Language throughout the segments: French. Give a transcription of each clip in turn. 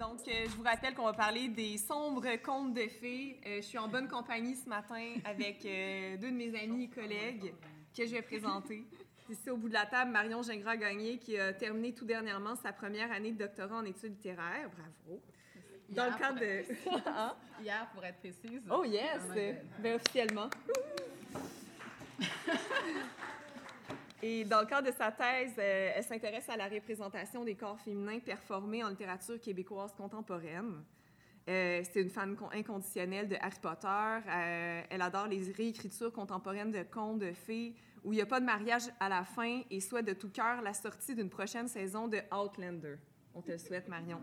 Donc, euh, je vous rappelle qu'on va parler des sombres contes de fées. Euh, je suis en bonne compagnie ce matin avec euh, deux de mes amis et collègues que je vais présenter. Ici, au bout de la table, Marion Gingras-Gagné, qui a terminé tout dernièrement sa première année de doctorat en études littéraires. Bravo. Dans le cadre de... Hein? Hier, pour être précise. Oh yes! Bien, officiellement. Et dans le cadre de sa thèse, euh, elle s'intéresse à la représentation des corps féminins performés en littérature québécoise contemporaine. Euh, c'est une fan inconditionnelle de Harry Potter. Euh, elle adore les réécritures contemporaines de contes de fées où il n'y a pas de mariage à la fin et souhaite de tout cœur la sortie d'une prochaine saison de Outlander. On te le souhaite, Marion.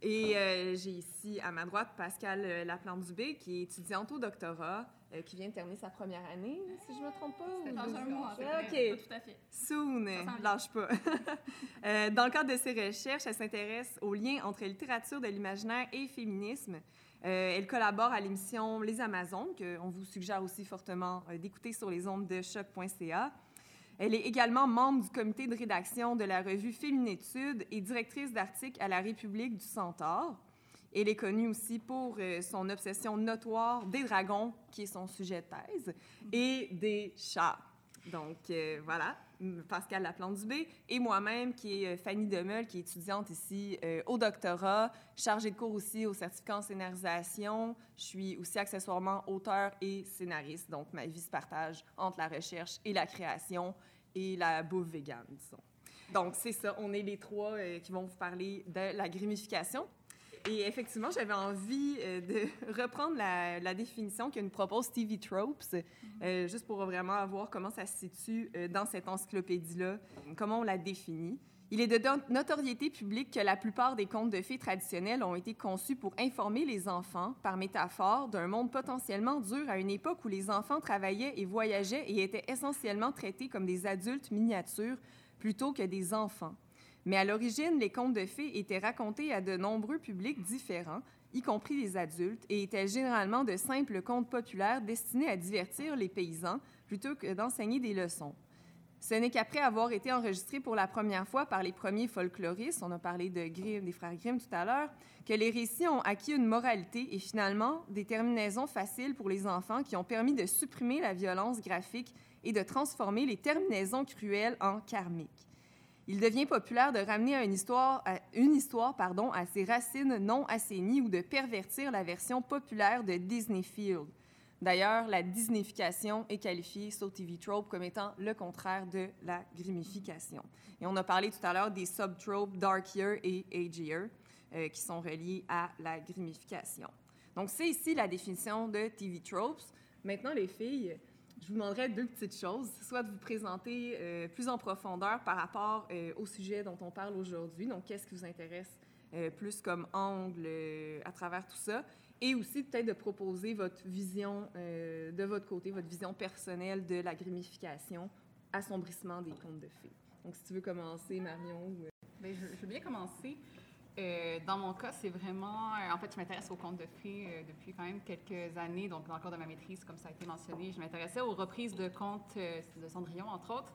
Et j'ai ici à ma droite Pascal Laplante-Dubé, qui est étudiante au doctorat, euh, qui vient de terminer sa première année, si je ne me trompe pas. C'est dans un mois, OK. tout à fait. Soon, lâche pas. euh, dans le cadre de ses recherches, elle s'intéresse aux liens entre littérature de l'imaginaire et féminisme. Euh, elle collabore à l'émission Les Amazones, qu'on vous suggère aussi fortement euh, d'écouter sur les ondes de choc.ca. Elle est également membre du comité de rédaction de la revue Féminétude et directrice d'articles à la République du Centaure. Elle est connue aussi pour euh, son obsession notoire des dragons, qui est son sujet de thèse, et des chats. Donc, euh, voilà, Pascal Laplante-Dubé et moi-même, qui est euh, Fanny Demeul, qui est étudiante ici au doctorat, chargée de cours aussi au certificat en scénarisation. Je suis aussi accessoirement auteur et scénariste, donc ma vie se partage entre la recherche et la création et la bouffe végane, disons. Donc, c'est ça, on est les trois qui vont vous parler de la grémification. Et effectivement, j'avais envie euh, de reprendre la, définition que nous propose Stevie Tropes, euh, juste pour vraiment voir comment ça se situe euh, dans cette encyclopédie-là, comment on la définit. Il est de notoriété publique que la plupart des contes de fées traditionnels ont été conçus pour informer les enfants, par métaphore, d'un monde potentiellement dur à une époque où les enfants travaillaient et voyageaient et étaient essentiellement traités comme des adultes miniatures plutôt que des enfants. Mais à l'origine, les contes de fées étaient racontés à de nombreux publics différents, y compris les adultes, et étaient généralement de simples contes populaires destinés à divertir les paysans plutôt que d'enseigner des leçons. Ce n'est qu'après avoir été enregistrés pour la première fois par les premiers folkloristes, on a parlé de Grimm, des frères Grimm tout à l'heure, que les récits ont acquis une moralité et finalement des terminaisons faciles pour les enfants qui ont permis de supprimer la violence graphique et de transformer les terminaisons cruelles en karmiques il devient populaire de ramener à une histoire, une histoire pardon, à ses racines non assainies ou de pervertir la version populaire de Disneyfield. D'ailleurs, la Disneyfication est qualifiée sur TV Trope comme étant le contraire de la grimification. Et on a parlé tout à l'heure des subtropes darkier et agier euh, qui sont reliés à la grimification. Donc, c'est ici la définition de TV Tropes. Maintenant, les filles, je vous demanderais deux petites choses. Soit de vous présenter euh, plus en profondeur par rapport euh, au sujet dont on parle aujourd'hui. Donc, qu'est-ce qui vous intéresse euh, plus comme angle à travers tout ça? Et aussi peut-être de proposer votre vision de votre côté, votre vision personnelle de la grémification, assombrissement des contes de fées. Donc, si tu veux commencer, Marion. Bien, je, je, veux bien commencer. Euh, dans mon cas, c'est vraiment. Euh, en fait, je m'intéresse aux contes de fées euh, depuis quand même quelques années, donc dans le cadre de ma maîtrise, comme ça a été mentionné. Je m'intéressais aux reprises de contes de Cendrillon, entre autres.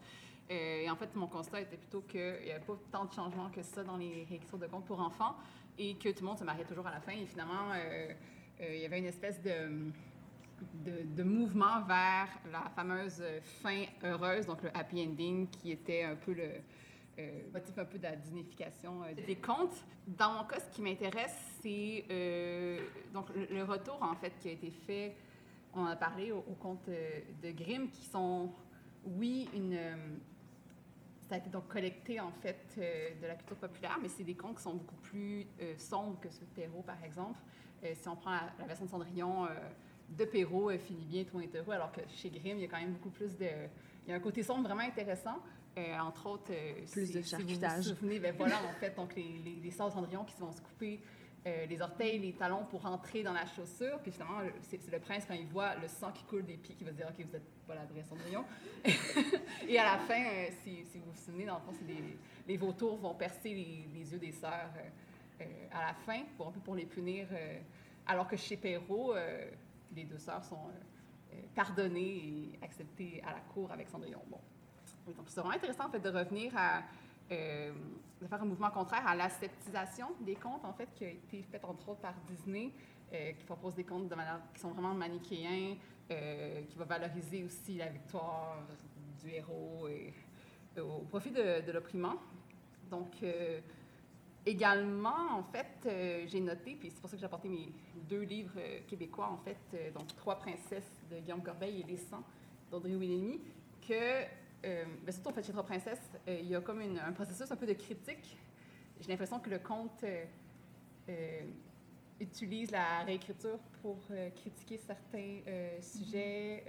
et en fait, mon constat était plutôt qu'il n'y avait pas tant de changements que ça dans les réécritures de contes pour enfants et que tout le monde se mariait toujours à la fin. Et finalement, il y avait une espèce de, mouvement vers la fameuse fin heureuse, donc le happy ending, qui était un peu le motif un peu de la dignification euh, des contes. Dans mon cas, ce qui m'intéresse, c'est euh, donc le, retour en fait qui a été fait. On a parlé aux, contes de Grimm qui sont, oui, une ça a été donc collecté en fait de la culture populaire, mais c'est des contes qui sont beaucoup plus sombres que ceux de Perrault, par exemple. si on prend la, version de Cendrillon de Perrault, finit bien, tout est heureux, alors que chez Grimm, il y a quand même beaucoup plus de... Il y a un côté sombre vraiment intéressant. Euh, entre autres, euh, plus de charcutage. Si vous vous souvenez, ben voilà, en fait, donc les, les, les Cendrillon qui vont se couper euh, les orteils, les talons pour entrer dans la chaussure. Puis finalement, c'est le prince, quand il voit le sang qui coule des pieds, qui va se dire, OK, vous n'êtes pas la vraie Cendrillon. et à la fin, si, vous vous souvenez, dans le fond, les vautours vont percer les, yeux des sœurs à la fin, pour, un peu pour les punir. alors que chez Perrault, les deux sœurs sont pardonnées et acceptées à la cour avec Cendrillon. Bon. Donc, c'est vraiment intéressant, de revenir à euh, de faire un mouvement contraire à l'aseptisation des contes, en fait, qui a été fait entre autres par Disney, euh, qui propose des contes de manière, qui sont vraiment manichéens, euh, qui va valoriser aussi la victoire du héros au profit de, l'opprimant. Donc, également, en fait, j'ai noté, puis c'est pour ça que j'ai apporté mes deux livres québécois, en fait, donc Trois princesses de Guillaume Corbeil et Les Sangs d'Audrey Willemy, que euh, ben, surtout en fait chez Trois Princesses, euh, il y a comme un processus un peu de critique. J'ai l'impression que le conte euh, utilise la réécriture pour critiquer certains sujets.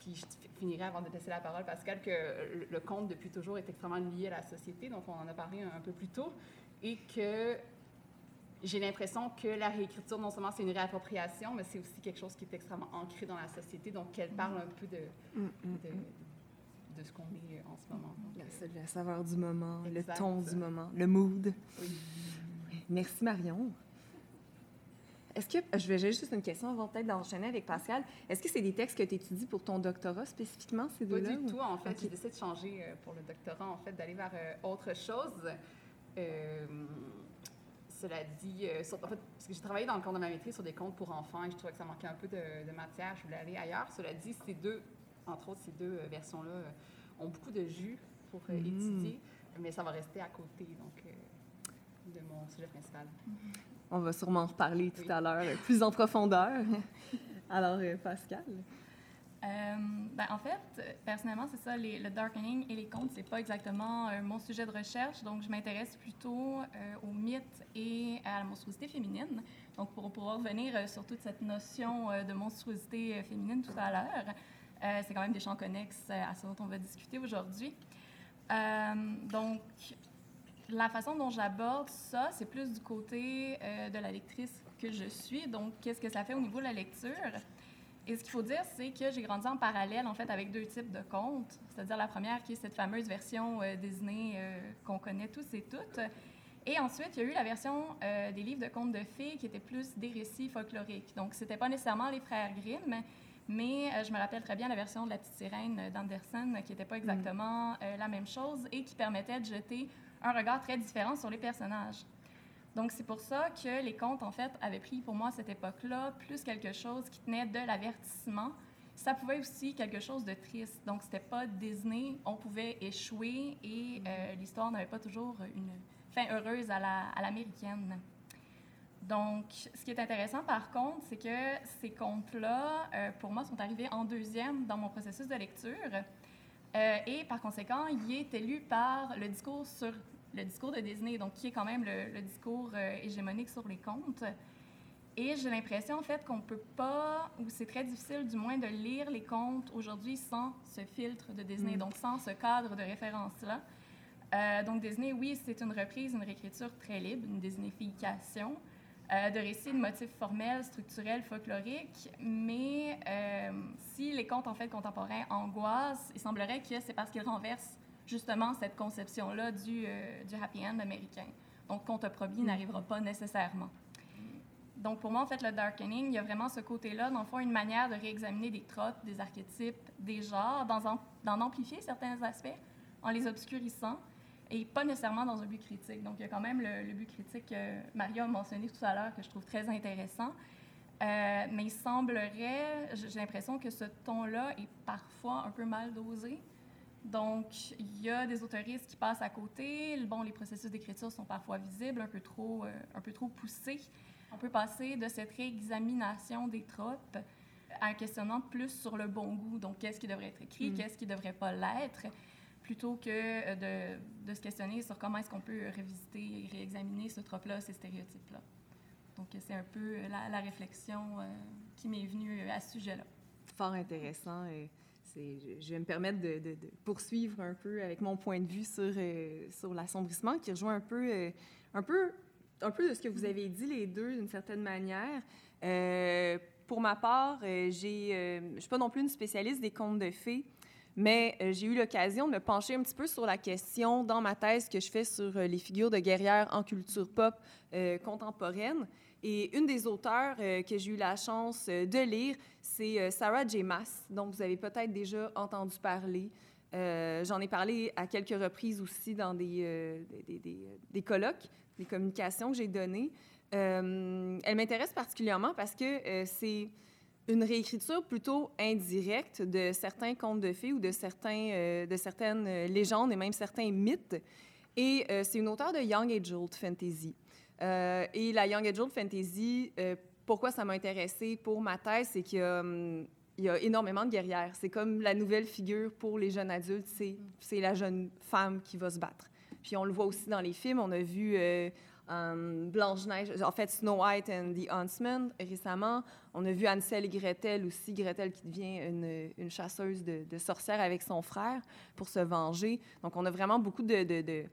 puis je finirai avant de laisser la parole, Pascal, que le, conte depuis toujours est extrêmement lié à la société, donc on en a parlé un, peu plus tôt, et que j'ai l'impression que la réécriture, non seulement c'est une réappropriation, mais c'est aussi quelque chose qui est extrêmement ancré dans la société, donc qu'elle parle un peu de, mm, mm, de, mm de ce qu'on est euh, en ce moment. la, la, saveur du moment, le ton du moment, le mood. Oui. Merci Marion. Est-ce que, je vais juste une question avant peut-être d'enchaîner avec Pascal. Est-ce que c'est des textes que tu étudies pour ton doctorat spécifiquement, ces deux-là? Pas du tout, en fait. J'ai décidé de changer euh, pour le doctorat, en fait, d'aller vers euh, autre chose. cela dit, en fait, parce que j'ai travaillé dans le cadre de ma maîtrise sur des contes pour enfants et je trouvais que ça manquait un peu de, de matière. Je voulais aller ailleurs. Cela dit, ces deux entre autres, ces deux euh, versions-là euh, ont beaucoup de jus pour euh, mm. étudier, mais ça va rester à côté donc, de mon sujet principal. On va sûrement en reparler tout à l'heure, plus en profondeur. Alors, Pascal? ben, en fait, personnellement, c'est ça, le darkening et les contes, c'est pas exactement mon sujet de recherche. Donc, je m'intéresse plutôt aux mythes et à la monstruosité féminine. Donc, pour pouvoir revenir sur toute cette notion de monstruosité féminine tout à l'heure, euh, c'est quand même des champs connexes euh, à ce dont on va discuter aujourd'hui. Euh, donc, la façon dont j'aborde ça, c'est plus du côté de la lectrice que je suis. Donc, qu'est-ce que ça fait au niveau de la lecture? Et ce qu'il faut dire, c'est que j'ai grandi en parallèle, en fait, avec deux types de contes. C'est-à-dire la première qui est cette fameuse version Disney qu'on connaît tous et toutes. Et ensuite, il y a eu la version des livres de contes de fées qui étaient plus des récits folkloriques. Donc, c'était pas nécessairement les frères Grimm, mais euh, je me rappelle très bien la version de La Petite Sirène d'Anderson, qui n'était pas exactement euh, la même chose et qui permettait de jeter un regard très différent sur les personnages. Donc, c'est pour ça que les contes, en fait, avaient pris pour moi à cette époque-là plus quelque chose qui tenait de l'avertissement. Ça pouvait aussi quelque chose de triste. Donc, c'était pas Disney, on pouvait échouer et euh, l'histoire n'avait pas toujours une fin heureuse à l'américaine. Donc, ce qui est intéressant par contre, c'est que ces contes-là, euh, pour moi, sont arrivés en deuxième dans mon processus de lecture. Euh, et par conséquent, il est élu par le discours sur le discours de Disney, donc qui est quand même le, discours euh, hégémonique sur les contes. Et j'ai l'impression, en fait, qu'on ne peut pas, ou c'est très difficile du moins, de lire les contes aujourd'hui sans ce filtre de Disney, mm. donc sans ce cadre de référence-là. donc Disney, oui, c'est une reprise, une réécriture très libre, une Disneyfication. Euh, de récits de motifs formels, structurels, folkloriques. Mais euh, si les contes en fait contemporains angoissent, il semblerait que c'est parce qu'ils renversent justement cette conception-là du, euh, du happy end américain. Donc, conte promis mm. n'arrivera pas nécessairement. Donc, pour moi, en fait, le darkening, il y a vraiment ce côté-là, dans le fond, une manière de réexaminer des tropes, des archétypes, des genres, d'en amplifier certains aspects en les obscurissant, et pas nécessairement dans un but critique. Donc, il y a quand même le, but critique que Maria a mentionné tout à l'heure, que je trouve très intéressant. Euh, mais il semblerait, j'ai l'impression que ce ton-là est parfois un peu mal dosé. Donc, il y a des autoristes qui passent à côté. Bon, les processus d'écriture sont parfois visibles, un peu trop, euh, un peu trop poussés. On peut passer de cette réexamination des tropes à un questionnement plus sur le bon goût. Donc, qu'est-ce qui devrait être écrit, mm. qu'est-ce qui ne devrait pas l'être? Plutôt que euh, de, de, se questionner sur comment est-ce qu'on peut revisiter et réexaminer ce trope-là, ces stéréotypes-là. Donc, c'est un peu la, réflexion euh, qui m'est venue à ce sujet-là. Fort intéressant. Et je vais me permettre de, de, poursuivre un peu avec mon point de vue sur, euh, sur l'assombrissement, qui rejoint un peu, un peu un peu de ce que vous avez dit les deux d'une certaine manière. Euh, pour ma part, euh, euh, je ne suis pas non plus une spécialiste des contes de fées, mais j'ai eu l'occasion de me pencher un petit peu sur la question dans ma thèse que je fais sur les figures de guerrières en culture pop contemporaine. Et une des auteurs que j'ai eu la chance de lire, c'est Sarah J. Maas, dont vous avez peut-être déjà entendu parler. J'en ai parlé à quelques reprises aussi dans des, des, colloques, des communications que j'ai données. Euh, elle m'intéresse particulièrement parce que euh, c'est une réécriture plutôt indirecte de certains contes de fées ou de, certains, euh, de certaines légendes et même certains mythes. Et c'est une auteure de Young Adult Fantasy. et la Young Adult Fantasy, pourquoi ça m'a intéressée pour ma thèse, c'est qu'il hum, y, a énormément de guerrières. C'est comme la nouvelle figure pour les jeunes adultes, c'est la jeune femme qui va se battre. Puis on le voit aussi dans les films. On a vu euh, Blanche-Neige, en fait, Snow White and the Huntsman récemment. On a vu Ansel et Gretel aussi, Gretel qui devient une, chasseuse de, sorcières avec son frère pour se venger. Donc, on a vraiment beaucoup de,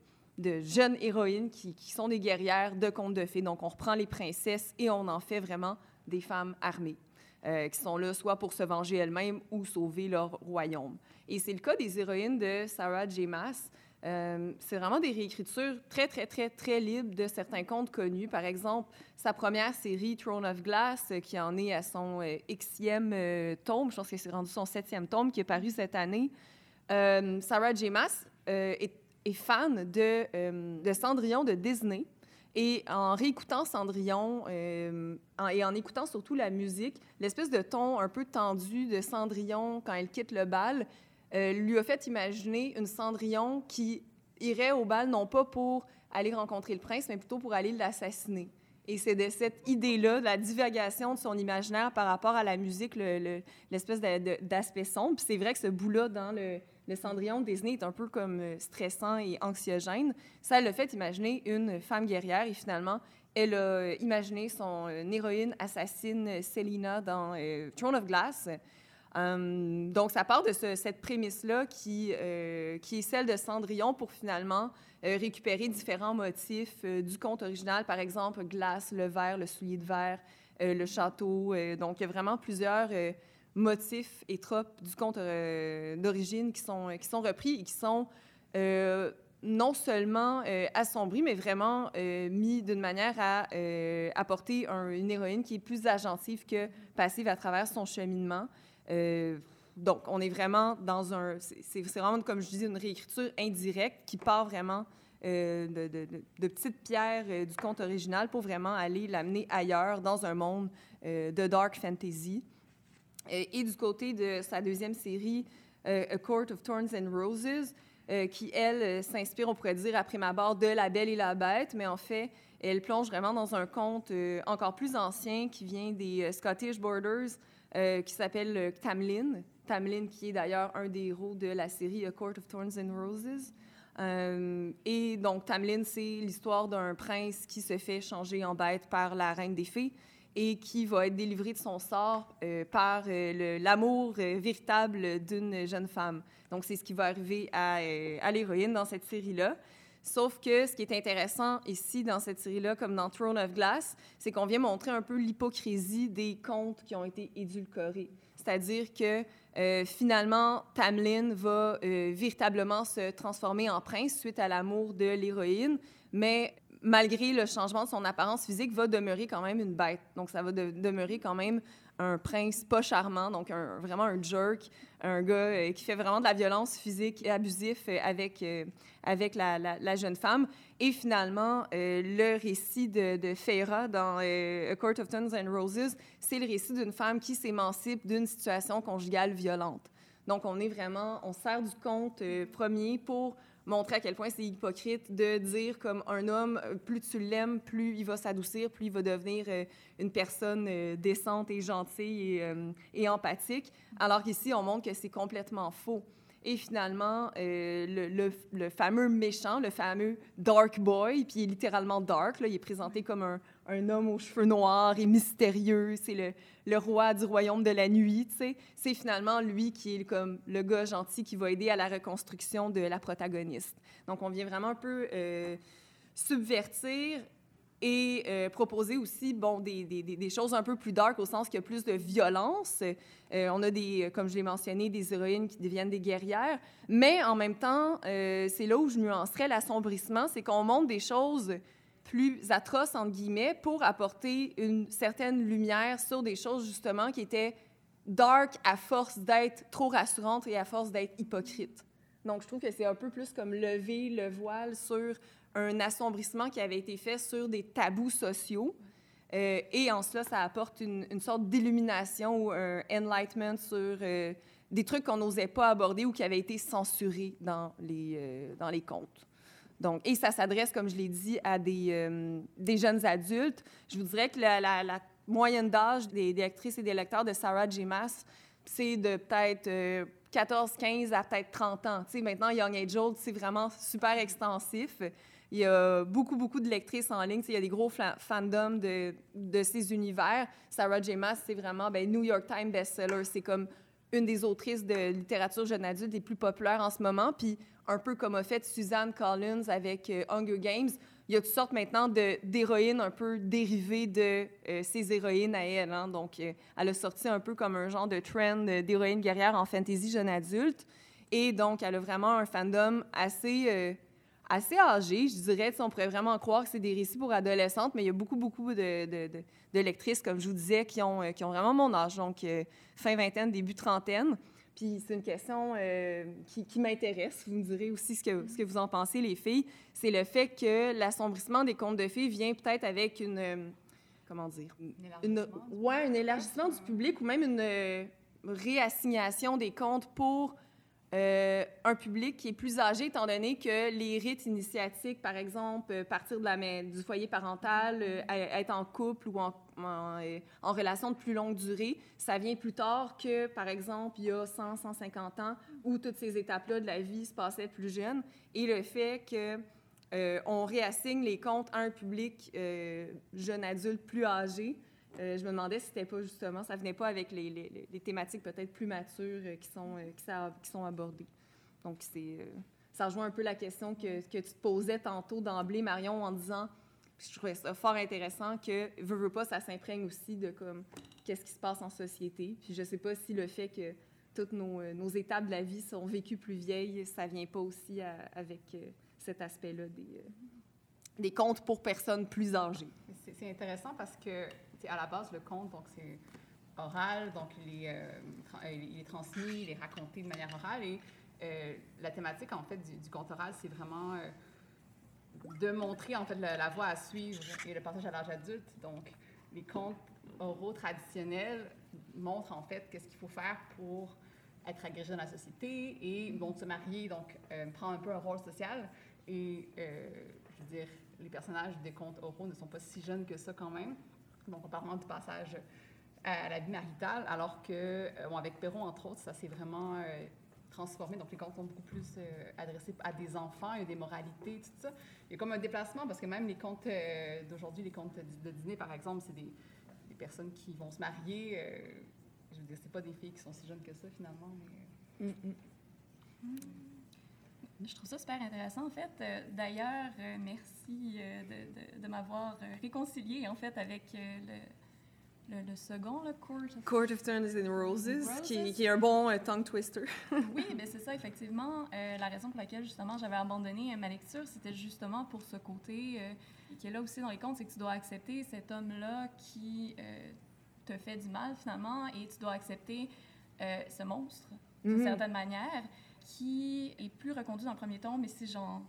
jeunes héroïnes qui, qui, sont des guerrières de contes de fées. Donc, on reprend les princesses et on en fait vraiment des femmes armées. Euh, qui sont là soit pour se venger elles-mêmes ou sauver leur royaume. Et c'est le cas des héroïnes de Sarah J. Maas. Euh, c'est vraiment des réécritures très, très, très, très libres de certains contes connus. Par exemple, sa première série, Throne of Glass, euh, qui en est à son euh, Xème tome, je pense que c'est rendu son septième tome, qui est paru cette année. Sarah J. Maas est, fan de, Cendrillon de Disney. Et en réécoutant Cendrillon et en écoutant surtout la musique, l'espèce de ton un peu tendu de Cendrillon quand elle quitte le bal, euh, lui a fait imaginer une Cendrillon qui irait au bal non pas pour aller rencontrer le prince, mais plutôt pour aller l'assassiner. Et c'est de cette idée-là, de la divagation de son imaginaire par rapport à la musique, l'espèce d'aspect sombre. Puis c'est vrai que ce bout-là dans le, Cendrillon de Disney est un peu comme euh, stressant et anxiogène. Ça l'a fait imaginer une femme guerrière et finalement, elle a imaginé son euh, héroïne assassine Selina dans Throne of Glass. Hum, donc, ça part de cette prémisse-là qui, euh, qui est celle de Cendrillon pour finalement euh, récupérer différents motifs euh, du conte original, par exemple, glace, le verre, le soulier de verre, le château. donc, il y a vraiment plusieurs motifs et tropes du conte d'origine qui sont, qui sont repris et qui sont non seulement assombris, mais vraiment mis d'une manière à apporter une héroïne qui est plus agentive que passive à travers son cheminement. Euh, donc, on est vraiment dans un... C'est vraiment, comme je disais, une réécriture indirecte qui part vraiment euh, de, petites pierres euh, du conte original pour vraiment aller l'amener ailleurs, dans un monde de dark fantasy. Et, du côté de sa deuxième série, A Court of Thorns and Roses, qui, elle, s'inspire, on pourrait dire, après ma barre, de La Belle et la Bête, mais en fait, elle plonge vraiment dans un conte encore plus ancien qui vient des Scottish Borders, euh, qui s'appelle euh, Tamlin. Tamlin, qui est d'ailleurs un des héros de la série A Court of Thorns and Roses. Euh, et donc, Tamlin, c'est l'histoire d'un prince qui se fait changer en bête par la reine des fées et qui va être délivré de son sort par l'amour véritable d'une jeune femme. Donc, c'est ce qui va arriver à l'héroïne dans cette série-là. Sauf que ce qui est intéressant ici dans cette série-là, comme dans Throne of Glass, c'est qu'on vient montrer un peu l'hypocrisie des contes qui ont été édulcorés. C'est-à-dire que euh, finalement, Tamlin va euh, véritablement se transformer en prince suite à l'amour de l'héroïne, mais malgré le changement de son apparence physique, va demeurer quand même une bête. Donc, ça va demeurer quand même un prince pas charmant, donc vraiment un jerk, un gars euh, qui fait vraiment de la violence physique et abusif euh, avec, euh, avec la, la, jeune femme. Et finalement, le récit de, de Feyre dans A Court of Thorns and Roses, c'est le récit d'une femme qui s'émancipe d'une situation conjugale violente. Donc, on est vraiment, on sert du conte premier pour montrer à quel point c'est hypocrite de dire comme un homme, euh, plus tu l'aimes, plus il va s'adoucir, plus il va devenir euh, une personne euh, décente et gentille et, et empathique, alors qu'ici, on montre que c'est complètement faux. Et finalement, le, le, fameux méchant, le fameux Dark Boy, puis il est littéralement dark, là, il est présenté comme un, un homme aux cheveux noirs et mystérieux, c'est le, roi du royaume de la nuit. C'est finalement lui qui est comme le gars gentil qui va aider à la reconstruction de la protagoniste. Donc, on vient vraiment un peu euh, subvertir et euh, proposer aussi bon, des, des, choses un peu plus dark au sens qu'il y a plus de violence. Euh, on a des, comme je l'ai mentionné, des héroïnes qui deviennent des guerrières, mais en même temps, c'est là où je nuancerais l'assombrissement, c'est qu'on montre des choses plus atroces, entre guillemets, pour apporter une certaine lumière sur des choses justement qui étaient dark à force d'être trop rassurantes et à force d'être hypocrites. Donc, je trouve que c'est un peu plus comme lever le voile sur un assombrissement qui avait été fait sur des tabous sociaux. Euh, et en cela, ça apporte une, sorte d'illumination ou un enlightenment sur euh, des trucs qu'on n'osait pas aborder ou qui avaient été censurés dans les, euh, dans les contes. Donc, et ça s'adresse, comme je l'ai dit, à des, des, jeunes adultes. Je vous dirais que la, moyenne d'âge des, des, actrices et des lecteurs de Sarah J. Maas, c'est de peut-être 14, 15 à peut-être 30 ans. Tu maintenant, Young Age Old, c'est vraiment super extensif. Il y a beaucoup, beaucoup de lectrices en ligne. Il y a des gros fandoms de, de ces univers. Sarah J. Maas, c'est vraiment ben, New York Times bestseller. C'est comme une des autrices de littérature jeune adulte les plus populaires en ce moment. Puis un peu comme a fait Suzanne Collins avec euh, Hunger Games, il y a toutes sortes maintenant d'héroïnes un peu dérivées de euh, ces héroïnes à elle. Hein. Donc, euh, elle a sorti un peu comme un genre de trend d'héroïne guerrière en fantasy jeune adulte. Et donc, elle a vraiment un fandom assez assez âgés, je dirais. On pourrait vraiment croire que c'est des récits pour adolescentes, mais il y a beaucoup, beaucoup de, de, de, lectrices, comme je vous disais, qui ont, qui ont vraiment mon âge, donc fin vingtaine, début trentaine. Puis c'est une question euh, qui, qui m'intéresse. Vous me direz aussi ce que, ce que vous en pensez, les filles. C'est le fait que l'assombrissement des contes de filles vient peut-être avec une... comment dire? Une, ouais, un élargissement du public ou même une réassignation des contes pour euh, un public qui est plus âgé, étant donné que les rites initiatiques, par exemple, euh, partir de la, du foyer parental, euh, être en couple ou en, en, relation de plus longue durée, ça vient plus tard que, par exemple, il y a 100, 150 ans, où toutes ces étapes-là de la vie se passaient plus jeunes. Et le fait que on réassigne les comptes à un public jeune adulte plus âgé, euh, je me demandais si c'était pas justement, ça venait pas avec les, les, les thématiques peut-être plus matures euh, qui, sont, euh, qui, qui, sont abordées. Donc, c'est, ça rejoint un peu la question que, que tu te posais tantôt d'emblée, Marion, en disant, je trouvais ça fort intéressant que, veut, veut pas, ça s'imprègne aussi de comme, qu'est-ce qui se passe en société. Puis je sais pas si le fait que toutes nos, nos, étapes de la vie sont vécues plus vieilles, ça vient pas aussi avec cet aspect-là des, des contes pour personnes plus âgées. C'est intéressant parce que à la base, le conte, donc c'est oral, donc il est, euh, est, transmis, il est raconté de manière orale. Et euh, la thématique, en fait, du, conte oral, c'est vraiment euh, de montrer, en fait, la, voie à suivre et le passage à l'âge adulte. Donc, les contes oraux traditionnels montrent, en fait, qu'est-ce qu'il faut faire pour être agrégé dans la société et, bon, se marier, donc prendre un peu un rôle social. Et, je veux dire, les personnages des contes oraux ne sont pas si jeunes que ça quand même donc en parlant du passage à la vie maritale, alors que, euh, avec Perrault, entre autres, ça s'est vraiment euh, transformé. Donc, les contes sont beaucoup plus euh, adressés à des enfants, il y a des moralités, tout ça. Il y a comme un déplacement, parce que même les contes d'aujourd'hui, les contes de, dîner, par exemple, c'est des, personnes qui vont se marier. je veux dire, c'est pas des filles qui sont si jeunes que ça, finalement. Mais... Mm, mm. Mm. Je trouve ça super intéressant, en fait. Euh, d'ailleurs, euh, merci euh, de, de, m'avoir réconcilié, en fait, avec le, le, le, second, le Court of... Court of Thorns and Roses, Qui, qui, est un bon tongue twister. oui, mais c'est ça, effectivement. la raison pour laquelle, justement, j'avais abandonné ma lecture, c'était justement pour ce côté qui est là aussi dans les contes, c'est que tu dois accepter cet homme-là qui te fait du mal, finalement, et tu dois accepter ce monstre, d'une mm-hmm. certaine manière qui est plus reconduit dans le premier ton, mais si j'en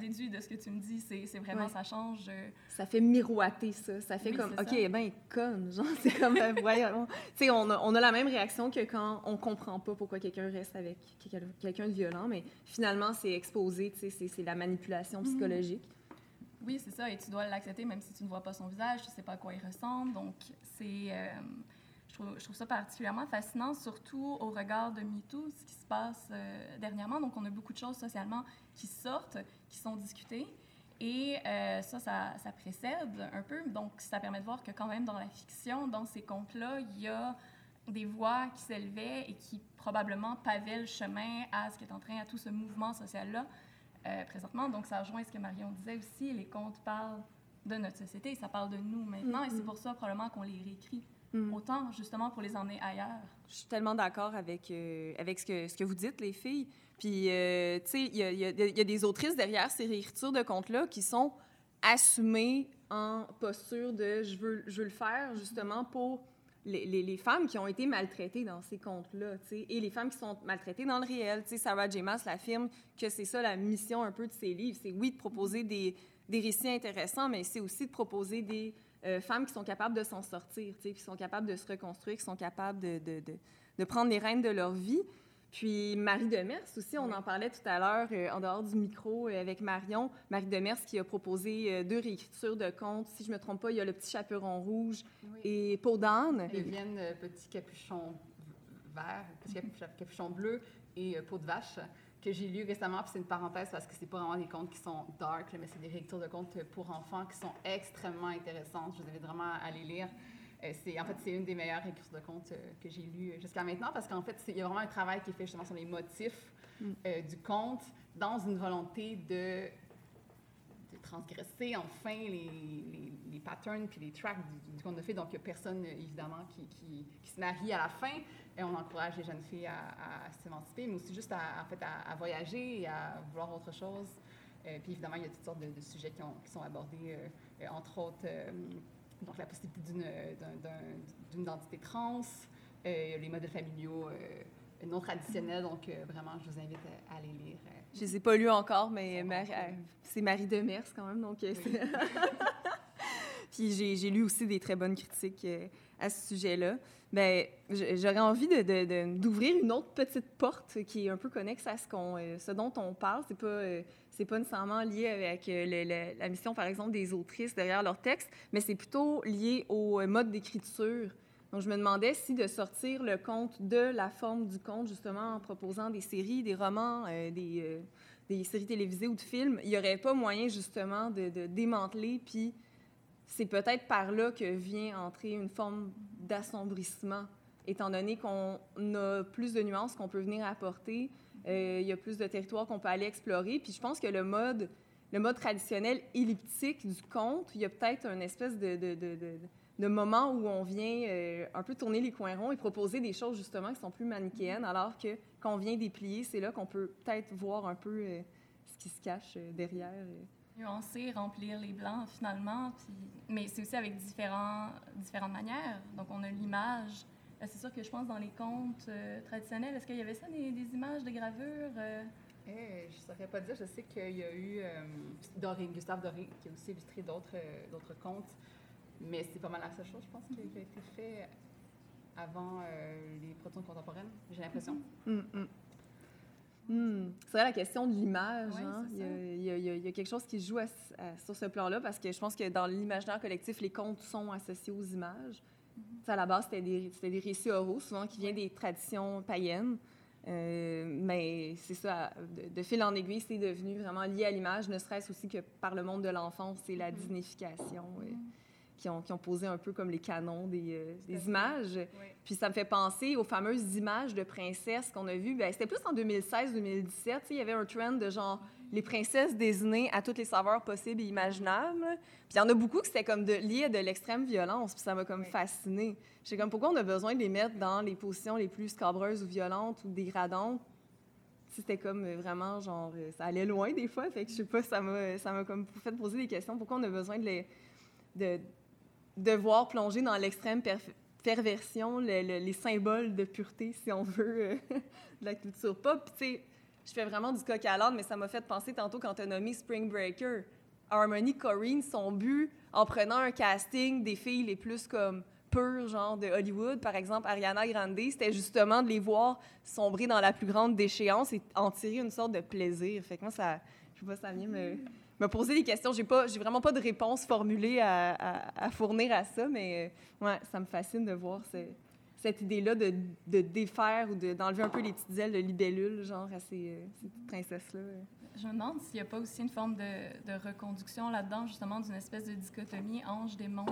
déduis de ce que tu me dis, c'est vraiment, ça change. Euh, ça fait miroiter ça. Ça fait comme, OK, eh ben, conne. Genre, c'est comme, euh, voyons. tu sais, on a, on a la même réaction que quand on comprend pas pourquoi quelqu'un reste avec quelqu'un de violent, mais finalement, c'est exposé, tu sais, c'est la manipulation mhm. psychologique. Oui, c'est ça, et tu dois l'accepter même si tu ne vois pas son visage, tu sais pas à quoi il ressemble. Donc, c'est. Euh, je trouve, ça particulièrement fascinant, surtout au regard de MeToo, ce qui se passe euh, dernièrement. Donc, on a beaucoup de choses socialement qui sortent, qui sont discutées. Et euh, ça, ça, précède un peu. Donc, ça permet de voir que quand même dans la fiction, dans ces contes-là, il y a des voix qui s'élevaient et qui probablement pavaient le chemin à ce qui est en train, à tout ce mouvement social-là euh, présentement. Donc, ça rejoint ce que Marion disait aussi. Les contes parlent de notre société, ça parle de nous maintenant, et c'est pour ça probablement qu'on les réécrit. Autant justement pour les emmener ailleurs. Je suis tellement d'accord avec, euh, avec ce, que, ce que vous dites, les filles. Puis, euh, tu sais, il y a, y, y a, des autrices derrière ces réécritures de contes-là qui sont assumées en posture de je veux, je veux le faire justement pour les, les, les, femmes qui ont été maltraitées dans ces contes-là, et les femmes qui sont maltraitées dans le réel. sais, Sarah J. Maas l'affirme que c'est ça la mission un peu de ses livres. C'est oui de proposer des, des récits intéressants, mais c'est aussi de proposer des euh, femmes qui sont capables de s'en sortir, qui sont capables de se reconstruire, qui sont capables de, de, de, de, prendre les rênes de leur vie. Puis Marie Demers aussi, on en parlait tout à l'heure euh, en dehors du micro euh, avec Marion. Marie Demers qui a proposé euh, deux réécritures de contes. Si je ne me trompe pas, il y a Le Petit Chaperon Rouge oui. et Peau d'âne. Vivienne Petit Capuchon vert, Petit Capuchon bleu et Peau de vache que j'ai lu récemment, puis c'est une parenthèse parce que c'est pas vraiment des contes qui sont dark, mais c'est des réécritures de contes pour enfants qui sont extrêmement intéressantes. Je vous invite vraiment à les lire. Euh, c'est, en fait, c'est une des meilleures écritures de contes euh, que j'ai lues jusqu'à maintenant parce qu'en fait, il y a vraiment un travail qui est fait justement sur les motifs mm. euh, du conte dans une volonté de transgresser enfin les, les, patterns puis les tracks du, du, conte de. Donc, il n'y a personne, évidemment, qui, qui, qui, se marie à la fin. Et on encourage les jeunes filles à, s'émanciper, mais aussi juste à, en fait, à, voyager et à vouloir autre chose. Euh, puis évidemment, il y a toutes sortes de, sujets qui, ont, qui, sont abordés, euh, entre autres donc la possibilité d'une identité trans, euh, les modèles familiaux euh, non traditionnels. Donc, euh, vraiment, je vous invite à les lire. Je ne les ai pas lus encore, mais Marie, c'est Marie Demers quand même. Donc, oui. Puis j'ai lu aussi des très bonnes critiques à ce sujet-là. Bien, j'aurais envie d'ouvrir une autre petite porte qui est un peu connexe à ce, qu'on, ce dont on parle. C'est pas c'est pas nécessairement lié avec euh, le, le, la mission, par exemple, des autrices derrière leur texte, mais c'est plutôt lié au euh, mode d'écriture. Donc, je me demandais si de sortir le conte de la forme du conte, justement, en proposant des séries, des romans, euh, des, euh, des, séries télévisées ou de films, il n'y aurait pas moyen, justement, de, démanteler, puis c'est peut-être par là que vient entrer une forme d'assombrissement, étant donné qu'on a plus de nuances qu'on peut venir apporter, euh, il y a plus de territoires qu'on peut aller explorer. Puis je pense que le mode, le mode traditionnel elliptique du conte, il y a peut-être un espèce de, de, de moment où on vient euh, un peu tourner les coins ronds et proposer des choses justement qui sont plus manichéennes, alors que quand on vient déplier, c'est là qu'on peut peut-être voir un peu euh, ce qui se cache euh, derrière. Euh. Nuancer, remplir les blancs finalement, puis... mais c'est aussi avec différents, différentes manières. Donc on a l'image, c'est sûr que je pense dans les contes euh, traditionnels, est-ce qu'il y avait ça, des, des images, des gravures? Euh? Eh, je ne saurais pas dire. Je sais qu'il y a eu euh, Doré, Gustave Doré, qui a aussi illustré d'autres, d'autres contes, mais c'est pas mal la seule chose, je pense, qui, a été fait avant les productions contemporaines, j'ai l'impression. Mm -hmm. Mm. C'est vrai la question de l'image. Oui, hein? il, y a, il, y a, il, y a, quelque chose qui joue à, à, sur ce plan-là parce que je pense que dans l'imaginaire collectif, les contes sont associés aux images. À la base, c'était des, des, récits oraux, souvent qui viennent des traditions païennes. Euh, mais c'est ça, de, de, fil en aiguille, c'est devenu vraiment lié à l'image, ne serait-ce aussi que par le monde de l'enfance et la mm-hmm. disnification, mm -hmm. Qui, ont, qui, ont, posé un peu comme les canons des, euh, des images. Oui. Puis ça me fait penser aux fameuses images de princesses qu'on a vues. Ben, C'était plus en 2016-2017. Il y avait un trend de genre les princesses désignées à toutes les saveurs possibles et imaginables. Puis il y en a beaucoup qui c'était comme de, lié à de l'extrême violence, puis ça m'a comme oui. fasciné. J'étais comme, pourquoi on a besoin de les mettre dans les positions les plus scabreuses ou violentes ou dégradantes? C'était comme euh, vraiment, genre, euh, ça allait loin des fois, fait que je sais pas, ça m'a, ça m'a comme fait poser des questions. Pourquoi on a besoin de les, de, de voir plonger dans l'extrême perversion le, le, les symboles de pureté, si on veut, euh, de la culture pop? Tu sais, je fais vraiment du coq à l'âne, mais ça m'a fait penser tantôt quand tu as nommé Spring Breaker. Harmony Corrine, son but, en prenant un casting des filles les plus comme pures, genre de Hollywood, par exemple Ariana Grande, c'était justement de les voir sombrer dans la plus grande déchéance et en tirer une sorte de plaisir. Fait que moi, ça, je sais pas, ça vient me, me poser des questions. J'ai pas, j'ai vraiment pas de réponse formulée à, à, à, fournir à ça, mais ouais, ça me fascine de voir ces cette idée-là de, de, défaire ou d'enlever un peu les petites ailes de libellule, genre, à ces, euh, ces petites princesses-là. Je me demande s'il n'y a pas aussi une forme de, de reconduction là-dedans, justement, d'une espèce de dichotomie ange-démon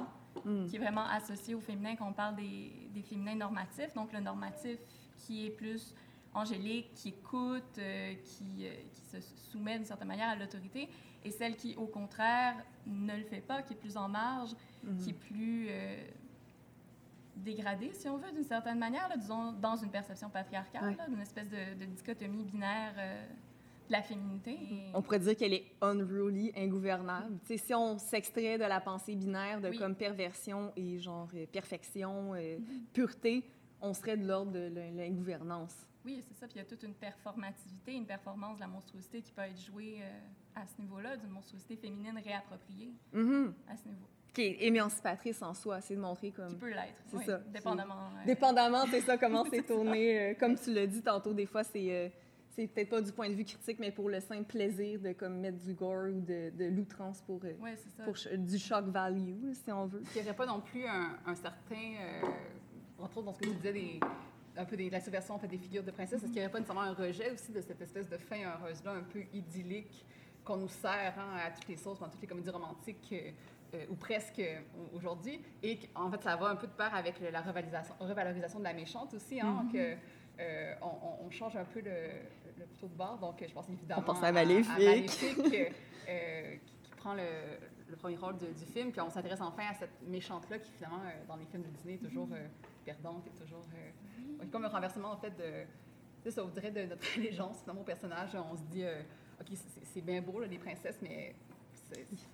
mm. qui est vraiment associée au féminin quand on parle des, des féminins normatifs. Donc, le normatif qui est plus angélique, qui écoute, euh, qui, euh, qui, se soumet d'une certaine manière à l'autorité, et celle qui, au contraire, ne le fait pas, qui est plus en marge, mm-hmm. qui est plus euh, dégradée, si on veut, d'une certaine manière, disons, dans une perception patriarcale, d'une espèce de, dichotomie binaire de la féminité. On pourrait dire qu'elle est unruly, ingouvernable. si on s'extrait de la pensée binaire de comme perversion et genre perfection, mm-hmm. pureté, on serait de l'ordre de l'ingouvernance. Oui, c'est ça. Puis il y a toute une performativité, une performance de la monstruosité qui peut être jouée euh, à ce niveau-là, d'une monstruosité féminine réappropriée mm-hmm. à ce niveau. Qui est émancipatrice en soi, c'est de montrer comme. Qui peut l'être. C'est ça. Dépendamment. Euh, dépendamment, c'est ça, comment c'est tourné. Euh, comme tu l'as dit tantôt, des fois, c'est. c'est peut-être pas du point de vue critique, mais pour le simple plaisir de comme, mettre du gore ou de, de l'outrance pour, pour du shock value, si on veut. Il n'y aurait pas non plus un, un certain, entre autres dans ce que tu disais, des, un peu des, la subversion en fait, des figures de princesse, est-ce qu'il n'y aurait pas nécessairement un rejet aussi de cette espèce de fin heureuse-là, un peu idyllique, qu'on nous sert hein, à toutes les sauces, dans toutes les comédies romantiques, euh, euh, ou presque euh, aujourd'hui, et en fait, ça va un peu de pair avec la revalorisation, revalorisation de la méchante aussi, hein, mm-hmm. que, on, change un peu le, le de bord, donc je pense évidemment on pense à Maléfique, qui, prend le, le premier rôle du film, puis on s'intéresse enfin à cette méchante-là qui finalement, dans les films de Disney, est toujours perdante, est toujours comme un renversement, en fait, de. Ça voudrait de notre allégeance dans mon personnage. On se dit, euh, OK, c'est bien beau, les princesses, mais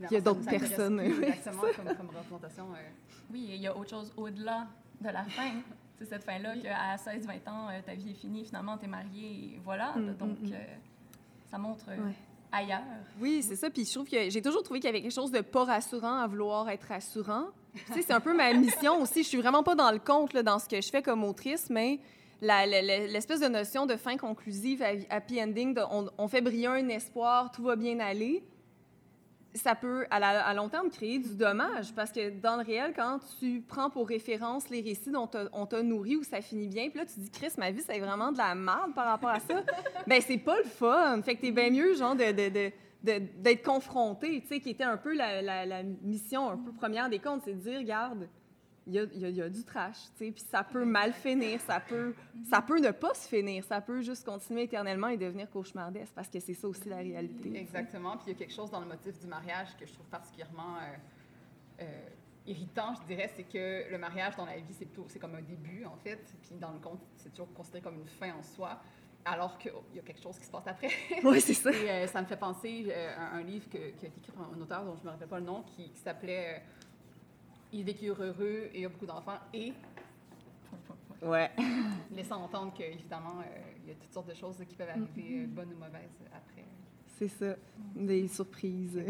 il y a d'autres personnes. Exactement, comme, comme, représentation. Euh. Oui, il y a autre chose au-delà de la fin. C'est cette fin-là qu'à 16-20 ans, euh, ta vie est finie, finalement, tu es mariée, et voilà. Mm, Donc, mm, mm. ça montre ailleurs. Oui, c'est ça. Puis je trouve que j'ai toujours trouvé qu'il y avait quelque chose de pas rassurant à vouloir être rassurant. C'est un peu ma mission aussi. Je suis vraiment pas dans le compte dans ce que je fais comme autrice, mais l'espèce de notion de fin conclusive, happy ending, on, fait briller un espoir, tout va bien aller, ça peut, à, long terme, créer du dommage. Parce que dans le réel, quand tu prends pour référence les récits dont on t'a nourri, où ça finit bien, puis là, tu dis, Chris, ma vie, c'est vraiment de la merde par rapport à ça, ben c'est pas le fun. Fait que t'es bien mieux, genre, de d'être confronté, tu sais, qui était un peu la, mission un peu première des comptes, c'est de dire, regarde, il y a, du trash, tu sais, puis ça peut mal finir, ça peut, ça peut ne pas se finir, ça peut juste continuer éternellement et devenir cauchemardesque, parce que c'est ça aussi la réalité. Exactement, puis il y a quelque chose dans le motif du mariage que je trouve particulièrement euh, euh, irritant, je dirais, c'est que le mariage dans la vie, c'est comme un début, en fait, puis dans le conte, c'est toujours considéré comme une fin en soi alors qu'il y a quelque chose qui se passe après. oui, c'est ça. Et euh, ça me fait penser à un livre que, qui a été écrit par un auteur dont je ne me rappelle pas le nom, qui, s'appelait euh, Il vécurent heureux et a beaucoup d'enfants et. Ouais. Laissant entendre qu'évidemment, euh, il y a toutes sortes de choses qui peuvent arriver, mm-hmm. bonnes ou mauvaises, après. C'est ça, des surprises,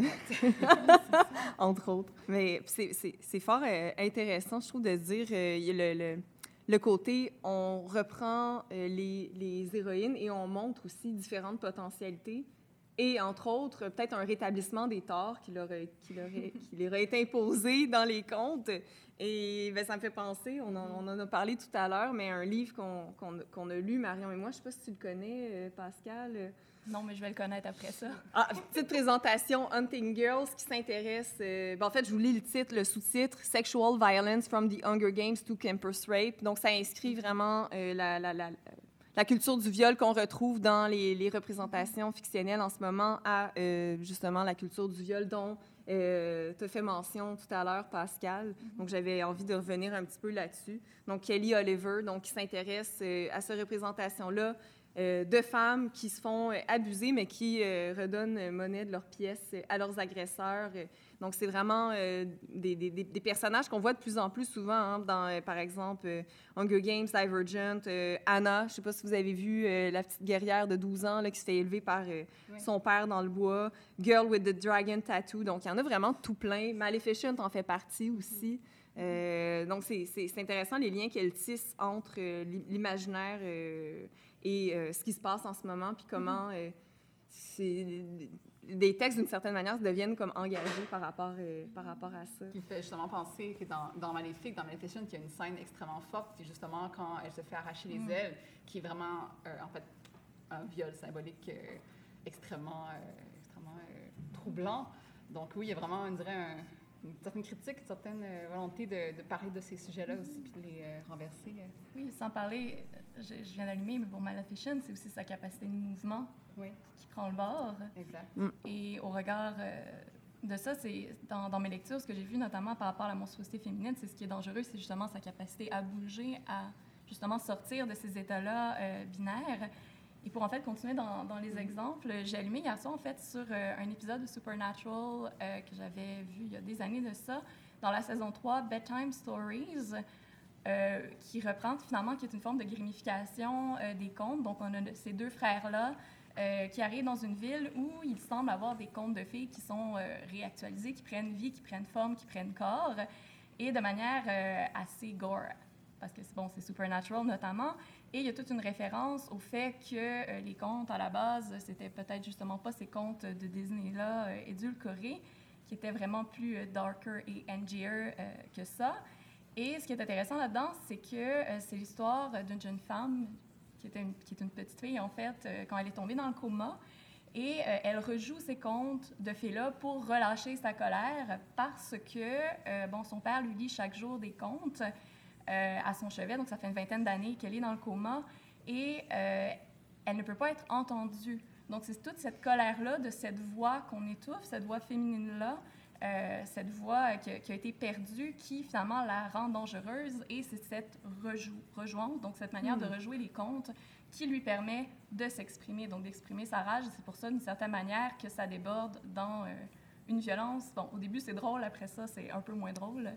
entre autres. Mais c'est fort intéressant, je trouve, de dire, le, le le côté, on reprend euh, les, les, héroïnes et on montre aussi différentes potentialités. Et entre autres, peut-être un rétablissement des torts qui leur, qui leur, qui leur a été imposé dans les contes. Et ben, ça me fait penser, on en, on en a parlé tout à l'heure, mais un livre qu'on qu'on a lu, Marion et moi, je ne sais pas si tu le connais, euh, Pascal. Non, mais je vais le connaître après ça. Ah, petite présentation, Hunting Girls, qui s'intéresse... Euh, ben, en fait, je vous lis le titre, le sous-titre, « Sexual Violence from the Hunger Games to Campus Rape ». Donc, ça inscrit vraiment euh, la, la, la, la, culture du viol qu'on retrouve dans les, les, représentations fictionnelles en ce moment à, euh, justement, la culture du viol dont euh, tu as fait mention tout à l'heure, Pascal. Mm-hmm. Donc, j'avais envie de revenir un petit peu là-dessus. Donc, Kelly Oliver, donc, qui s'intéresse à cette représentation-là de femmes qui se font euh, abuser, mais qui euh, redonnent monnaie de leurs pièces à leurs agresseurs. Donc, c'est vraiment des, des, des, personnages qu'on voit de plus en plus souvent, hein, dans, par exemple, Hunger Games, Divergent, Anna. Je ne sais pas si vous avez vu la petite guerrière de 12 ans là, qui se fait élever par son père dans le bois. Girl with the Dragon Tattoo. Donc, il y en a vraiment tout plein. Maleficent en fait partie aussi. donc, c'est intéressant les liens qu'elle tisse entre l'imaginaire et euh, ce qui se passe en ce moment, puis comment mm-hmm. euh, des textes, d'une certaine manière, deviennent comme engagés par rapport, euh, par rapport à ça. Qui fait justement penser que dans, dans Maléfique, dans Maleficent, il y a une scène extrêmement forte, puis justement, quand elle se fait arracher les mm. ailes, qui est vraiment, en fait, un viol symbolique extrêmement, extrêmement troublant. Donc oui, il y a vraiment, on dirait, un, une certaine critique, une certaine euh, volonté de, de, parler de ces sujets-là aussi, puis de les euh, renverser. Oui, sans parler, je, je viens d'allumer, mais pour Maleficent, c'est aussi sa capacité de mouvement oui. qui prend le bord. Exact. Mm. Et au regard de ça, c'est dans, dans, mes lectures, ce que j'ai vu notamment par rapport à la monstruosité féminine, c'est ce qui est dangereux, c'est justement sa capacité à bouger, à justement sortir de ces états-là euh, binaires. Et pour en fait continuer dans, dans les exemples, j'ai allumé hier soir en fait sur euh, un épisode de Supernatural euh, que j'avais vu il y a des années de ça, dans la saison 3, Bedtime Stories, qui reprend finalement, qui est une forme de gamification des contes. Donc on a ces deux frères-là qui arrivent dans une ville où il semble avoir des contes de fées qui sont réactualisés, qui prennent vie, qui prennent forme, qui prennent corps, et de manière assez gore, parce que c'est bon, c'est Supernatural notamment. Et il y a toute une référence au fait que euh, les contes, à la base, c'était peut-être justement pas ces contes de Disney-là euh, édulcorés, qui étaient vraiment plus euh, darker et angier que ça. Et ce qui est intéressant là-dedans, c'est que c'est l'histoire d'une jeune femme qui, qui est une petite fille, en fait, quand elle est tombée dans le coma. Et elle rejoue ces contes de fées-là pour relâcher sa colère parce que, bon, son père lui lit chaque jour des contes euh, à son chevet. Donc, ça fait une vingtaine d'années qu'elle est dans le coma et euh, elle ne peut pas être entendue. Donc, c'est toute cette colère-là de cette voix qu'on étouffe, cette voix féminine-là, euh, cette voix qui, a été perdue, qui finalement la rend dangereuse. Et c'est cette rejou rejouance, donc cette manière de hmm. rejouer les contes, qui lui permet de s'exprimer, donc d'exprimer sa rage. C'est pour ça, d'une certaine manière, que ça déborde dans une violence. Bon, au début, c'est drôle, après ça, c'est un peu moins drôle.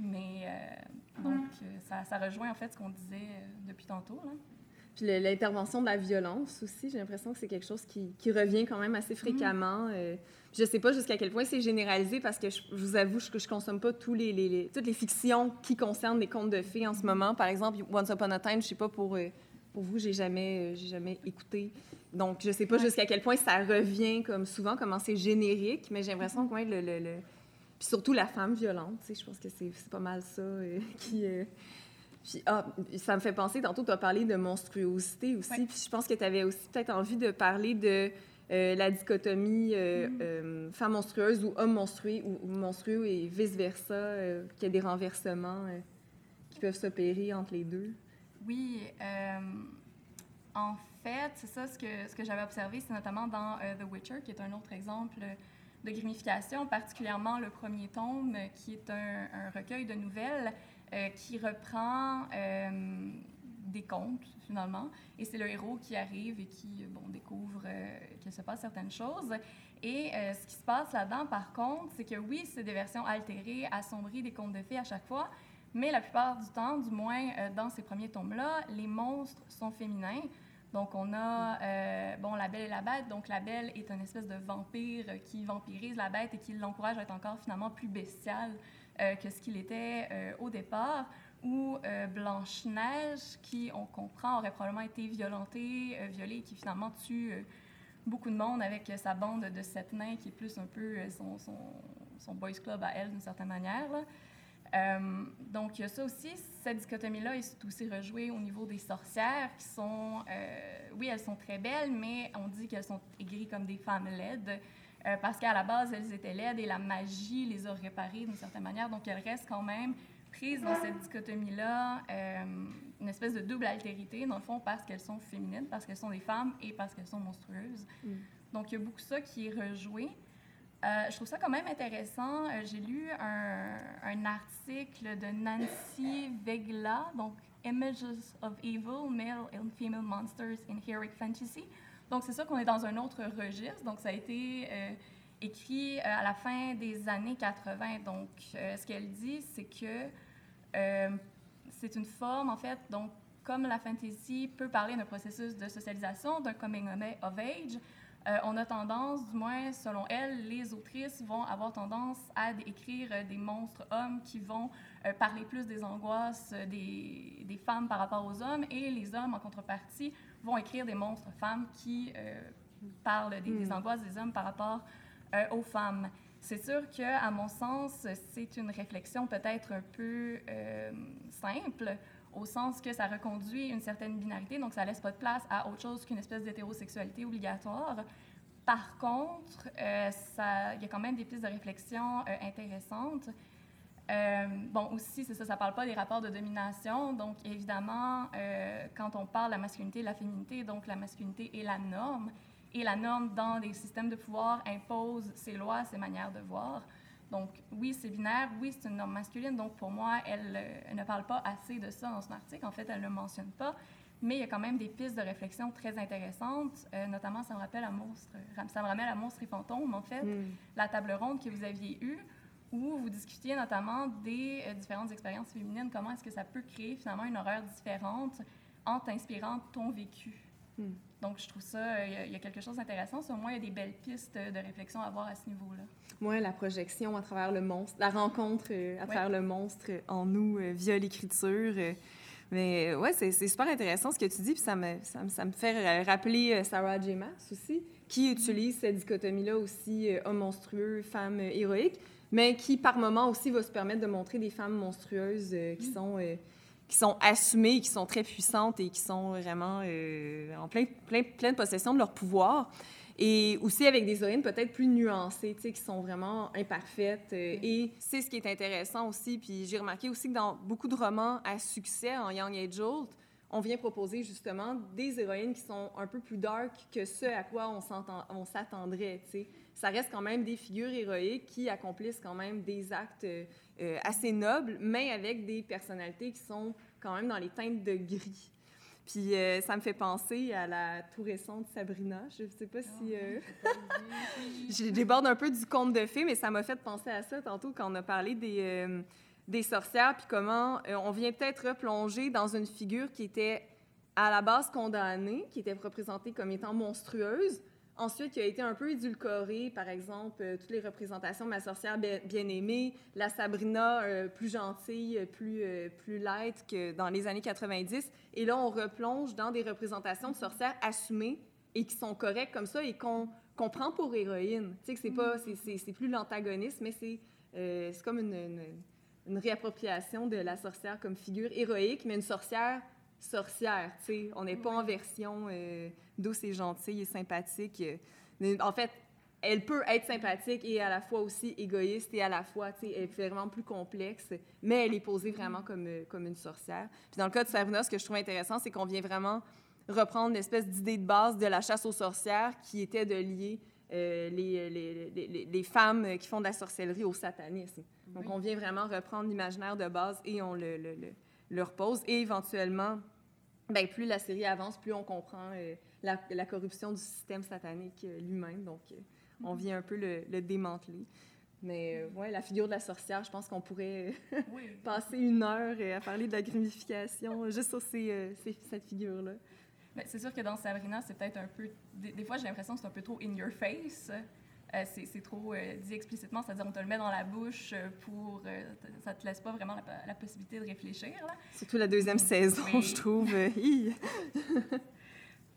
Mais euh, donc, euh, ça, ça, rejoint en fait ce qu'on disait euh, depuis tantôt. Là. Puis l'intervention de la violence aussi, j'ai l'impression que c'est quelque chose qui, qui, revient quand même assez fréquemment. Je je sais pas jusqu'à quel point c'est généralisé parce que je, vous avoue que je consomme pas tous les, les, toutes les fictions qui concernent les contes de fées en ce moment. Par exemple, Once Upon a Time, je sais pas pour, pour vous, j'ai jamais, j'ai jamais écouté. Donc, je sais pas jusqu'à quel point ça revient comme souvent, comment c'est générique, mais j'ai l'impression que ouais, le, le puis surtout la femme violente, tu sais, je pense que c'est pas mal ça euh, qui... Euh, puis, ah, ça me fait penser, tantôt, tu as parlé de monstruosité aussi, puis je pense que tu avais aussi peut-être envie de parler de euh, la dichotomie mm. femme monstrueuse ou homme monstrueux ou, monstrueux et vice-versa, qu'il y a des renversements qui peuvent s'opérer entre les deux. Oui, en fait, c'est ça ce que, ce que j'avais observé, c'est notamment dans The Witcher, qui est un autre exemple de gamification, particulièrement le premier tome, qui est un, recueil de nouvelles euh, qui reprend euh, des contes, finalement. Et c'est le héros qui arrive et qui bon, découvre euh, qu'il se passe certaines choses. Et ce qui se passe là-dedans, par contre, c'est que oui, c'est des versions altérées, assombries des contes de fées à chaque fois, mais la plupart du temps, du moins dans ces premiers tomes-là, les monstres sont féminins. Donc, on a, euh, bon, la belle et la bête. Donc, la belle est une espèce de vampire qui vampirise la bête et qui l'encourage à être encore finalement plus bestial euh, que ce qu'il était euh, au départ. Ou Blanche-Neige, qui, on comprend, aurait probablement été violentée, violée, qui finalement tue beaucoup de monde avec sa bande de sept nains, qui est plus un peu son, son, son boys club à elle, d'une certaine manière. Là. Euh, donc, il y a ça aussi. Cette dichotomie-là est aussi rejouée au niveau des sorcières qui sont, euh, oui, elles sont très belles, mais on dit qu'elles sont aigries comme des femmes laides euh, parce qu'à la base, elles étaient laides et la magie les a réparées d'une certaine manière. Donc, elles restent quand même prises dans cette dichotomie-là, une espèce de double altérité, dans le fond, parce qu'elles sont féminines, parce qu'elles sont des femmes et parce qu'elles sont monstrueuses. Mm. Donc, il y a beaucoup ça qui est rejoué. Euh, je trouve ça quand même intéressant. Euh, j'ai lu un, article de Nancy Vegla, donc Images of Evil, Male and Female Monsters in Heroic Fantasy. Donc, c'est ça qu'on est dans un autre registre. Donc, ça a été euh, écrit à la fin des années 80. Donc, ce qu'elle dit, c'est que c'est une forme, en fait, donc, comme la fantasy peut parler d'un processus de socialisation, d'un coming of age, euh, on a tendance, du moins selon elle, les autrices vont avoir tendance à écrire euh, des monstres hommes qui vont euh, parler plus des angoisses des, des, femmes par rapport aux hommes, et les hommes, en contrepartie, vont écrire des monstres femmes qui parlent des, des, hmm. angoisses des hommes par rapport aux femmes. C'est sûr que, à mon sens, c'est une réflexion peut-être un peu simple au sens que ça reconduit une certaine binarité, donc ça laisse pas de place à autre chose qu'une espèce d'hétérosexualité obligatoire. par contre, ça, il y a quand même des pistes de réflexion intéressantes. Euh, bon, aussi, c'est ça, ça parle pas des rapports de domination. Donc, évidemment, euh, quand on parle de la masculinité et la féminité, donc la masculinité est la norme. Et la norme dans des systèmes de pouvoir impose ses lois, ses manières de voir. Donc, oui, c'est binaire, oui, c'est une norme masculine. Donc, pour moi, elle, elle, ne parle pas assez de ça dans son article. En fait, elle ne le mentionne pas. Mais il y a quand même des pistes de réflexion très intéressantes. Euh, notamment, ça me rappelle à Monstre, ça me ramène à Monstre et Fantôme, en fait, mm. la table ronde que vous aviez eue où vous discutiez notamment des euh, différentes expériences féminines, comment est-ce que ça peut créer finalement une horreur différente en t'inspirant ton vécu? Hmm. Donc, je trouve ça, euh, il y, a quelque chose d'intéressant. Au moins, il y a des belles pistes de réflexion à avoir à ce niveau-là. Oui, la projection à travers le monstre, la rencontre euh, à travers le monstre en nous via l'écriture. mais ouais, c'est super intéressant ce que tu dis, puis ça me, ça, ça me fait rappeler Sarah J. Maas aussi, qui utilise cette dichotomie-là aussi, homme monstrueux, femme héroïque mais qui, par moment aussi, va se permettre de montrer des femmes monstrueuses euh, qui, mm. sont, euh, qui sont assumées, qui sont très puissantes et qui sont vraiment euh, en plein, plein, pleine possession de leur pouvoir. Et aussi avec des héroïnes peut-être plus nuancées, qui sont vraiment imparfaites. Mm. Et c'est ce qui est intéressant aussi. Puis j'ai remarqué aussi que dans beaucoup de romans à succès en Young Adult, on vient proposer justement des héroïnes qui sont un peu plus dark que ce à quoi on s'attendrait ça reste quand même des figures héroïques qui accomplissent quand même des actes euh, assez nobles, mais avec des personnalités qui sont quand même dans les teintes de gris. Puis euh, ça me fait penser à la tout récente Sabrina. Je ne sais pas si... Euh... je déborde un peu du conte de fées, mais ça m'a fait penser à ça tantôt quand on a parlé des, euh, des sorcières, puis comment on vient peut-être replonger dans une figure qui était à la base condamnée, qui était représentée comme étant monstrueuse, Ensuite, qui a été un peu édulcoré, par exemple, euh, toutes les représentations de ma sorcière bien-aimée, la Sabrina euh, plus gentille, plus, euh, plus light que dans les années 90. Et là, on replonge dans des représentations de sorcières assumées et qui sont correctes comme ça et qu'on prend pour héroïne. Tu sais, que c'est pas, c'est plus l'antagoniste, mais c'est comme une, une, une réappropriation de la sorcière comme figure héroïque, mais une sorcière sorcière, tu sais. On n'est pas en version euh, douce et gentille et sympathique. En fait, elle peut être sympathique et à la fois aussi égoïste et à la fois, tu sais, elle est vraiment plus complexe, mais elle est posée vraiment comme, euh, comme une sorcière. Puis dans le cas de Sabrina, ce que je trouve intéressant, c'est qu'on vient vraiment reprendre l'espèce d'idée de base de la chasse aux sorcières qui était de lier euh, les, les, les, les, femmes qui font de la sorcellerie au satanisme. Donc, on vient vraiment reprendre l'imaginaire de base et on le, le, le, le repose. Et éventuellement, ben, plus la série avance, plus on comprend euh, la, la, corruption du système satanique euh, lui-même. Donc, euh, on vient un peu le, le démanteler. Mais ouais, la figure de la sorcière, je pense qu'on pourrait passer une heure à parler de la grumification juste sur ces, cette figure-là. Ben, c'est sûr que dans Sabrina, c'est peut-être un peu. Des, des fois, j'ai l'impression que c'est un peu trop in your face. Euh, c'est trop euh, dit explicitement, c'est-à-dire on te le met dans la bouche euh, pour... ça te laisse pas vraiment la, possibilité de réfléchir. Là. Surtout la deuxième saison, je trouve.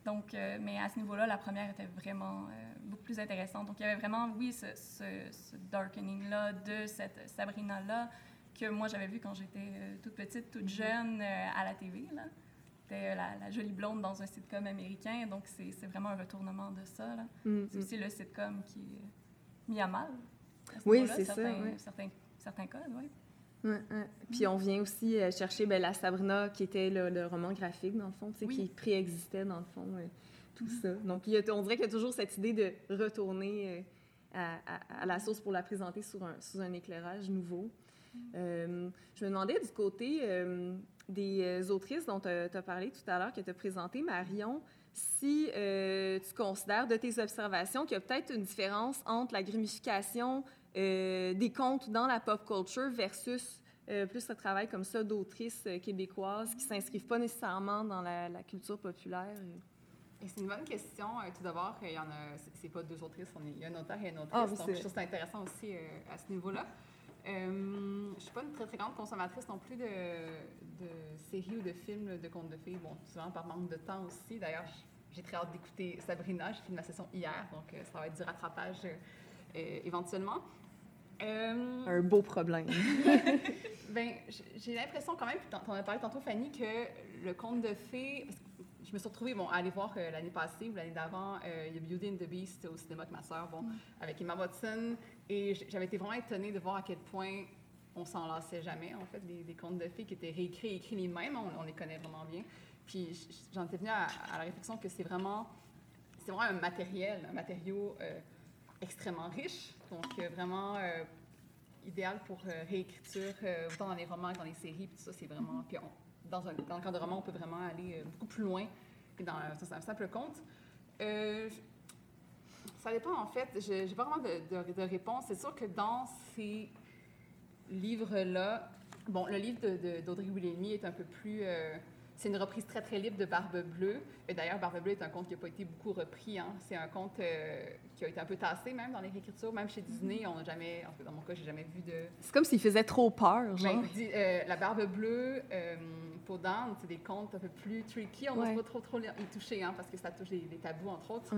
Donc, mais à ce niveau-là, la première était vraiment beaucoup plus intéressante. Donc, il y avait vraiment, oui, ce, ce, darkening-là de cette Sabrina-là que moi, j'avais vu quand j'étais toute petite, toute mm-hmm. jeune à la TV. C'était la, jolie blonde dans un sitcom américain. Donc, c'est vraiment un retournement de ça. Mm, c'est mm. aussi le sitcom qui est mis à mal. oui, c'est ça. Certains, certains codes, oui. Ouais, Puis on vient aussi euh, chercher ben, la Sabrina, qui était le, roman graphique, dans le fond, qui préexistait, dans le fond, euh, tout mm. ça. Donc, il y a, on dirait qu'il y a toujours cette idée de retourner euh, à, la source pour la présenter sous un, sous un éclairage nouveau. je me demandais du côté des autrices dont tu as, parlé tout à l'heure, que tu as présenté, Marion, si tu considères de tes observations qu'il y a peut-être une différence entre la grumification euh, des contes dans la pop culture versus plus ce travail comme ça d'autrices québécoises qui ne s'inscrivent pas nécessairement dans la, culture populaire. C'est une bonne question. tout d'abord, il y en a, c'est pas deux autrices, il y a un auteur et une autrice. Ah, donc, je trouve ça intéressant aussi à ce niveau-là. Euh, je ne suis pas une très, très grande consommatrice non plus de, de séries ou de films de contes de fées. Bon, souvent par manque de temps aussi. D'ailleurs, j'ai très hâte d'écouter Sabrina. J'ai fait ma session hier, donc euh, ça va être du rattrapage euh, éventuellement. Un beau problème. ben, j'ai l'impression quand même, tu en as parlé tantôt, Fanny, que le conte de fées, je me suis retrouvée bon, à aller voir l'année passée ou l'année d'avant, il y a Beauty and the Beast au cinéma avec ma soeur, bon, avec Emma Watson. Et j'avais été vraiment étonnée de voir à quel point on s'en lassait jamais, en fait, des, contes de filles qui étaient réécrits et écrits les mêmes, on, les connaît vraiment bien. Puis j'en étais venue à, la réflexion que c'est vraiment, c'est vraiment un matériel, un matériau extrêmement riche, donc vraiment idéal pour réécriture, autant dans les romans que dans les séries, puis tout ça, c'est vraiment... Puis dans, un, le cadre de roman, on peut vraiment aller euh, beaucoup plus loin que dans un, simple conte. Euh, ça dépend, en fait. Je n'ai pas vraiment de, de, réponse. C'est sûr que dans ces livres-là, bon, le livre d'Audrey Williamy est un peu plus... Euh, c'est une reprise très, très libre de Barbe Bleue. Et d'ailleurs, Barbe Bleue est un conte qui n'a pas été beaucoup repris. Hein. C'est un conte euh, qui a été un peu tassé même dans les réécritures. Même chez Disney, on n'a jamais, en fait, dans mon cas, j'ai jamais vu de... C'est comme s'il faisait trop peur, genre. Ben, euh, la Barbe Bleue, euh, pour Dan, c'est des contes un peu plus tricky. On ne pas trop, trop y toucher, hein, parce que ça touche les, tabous, entre autres.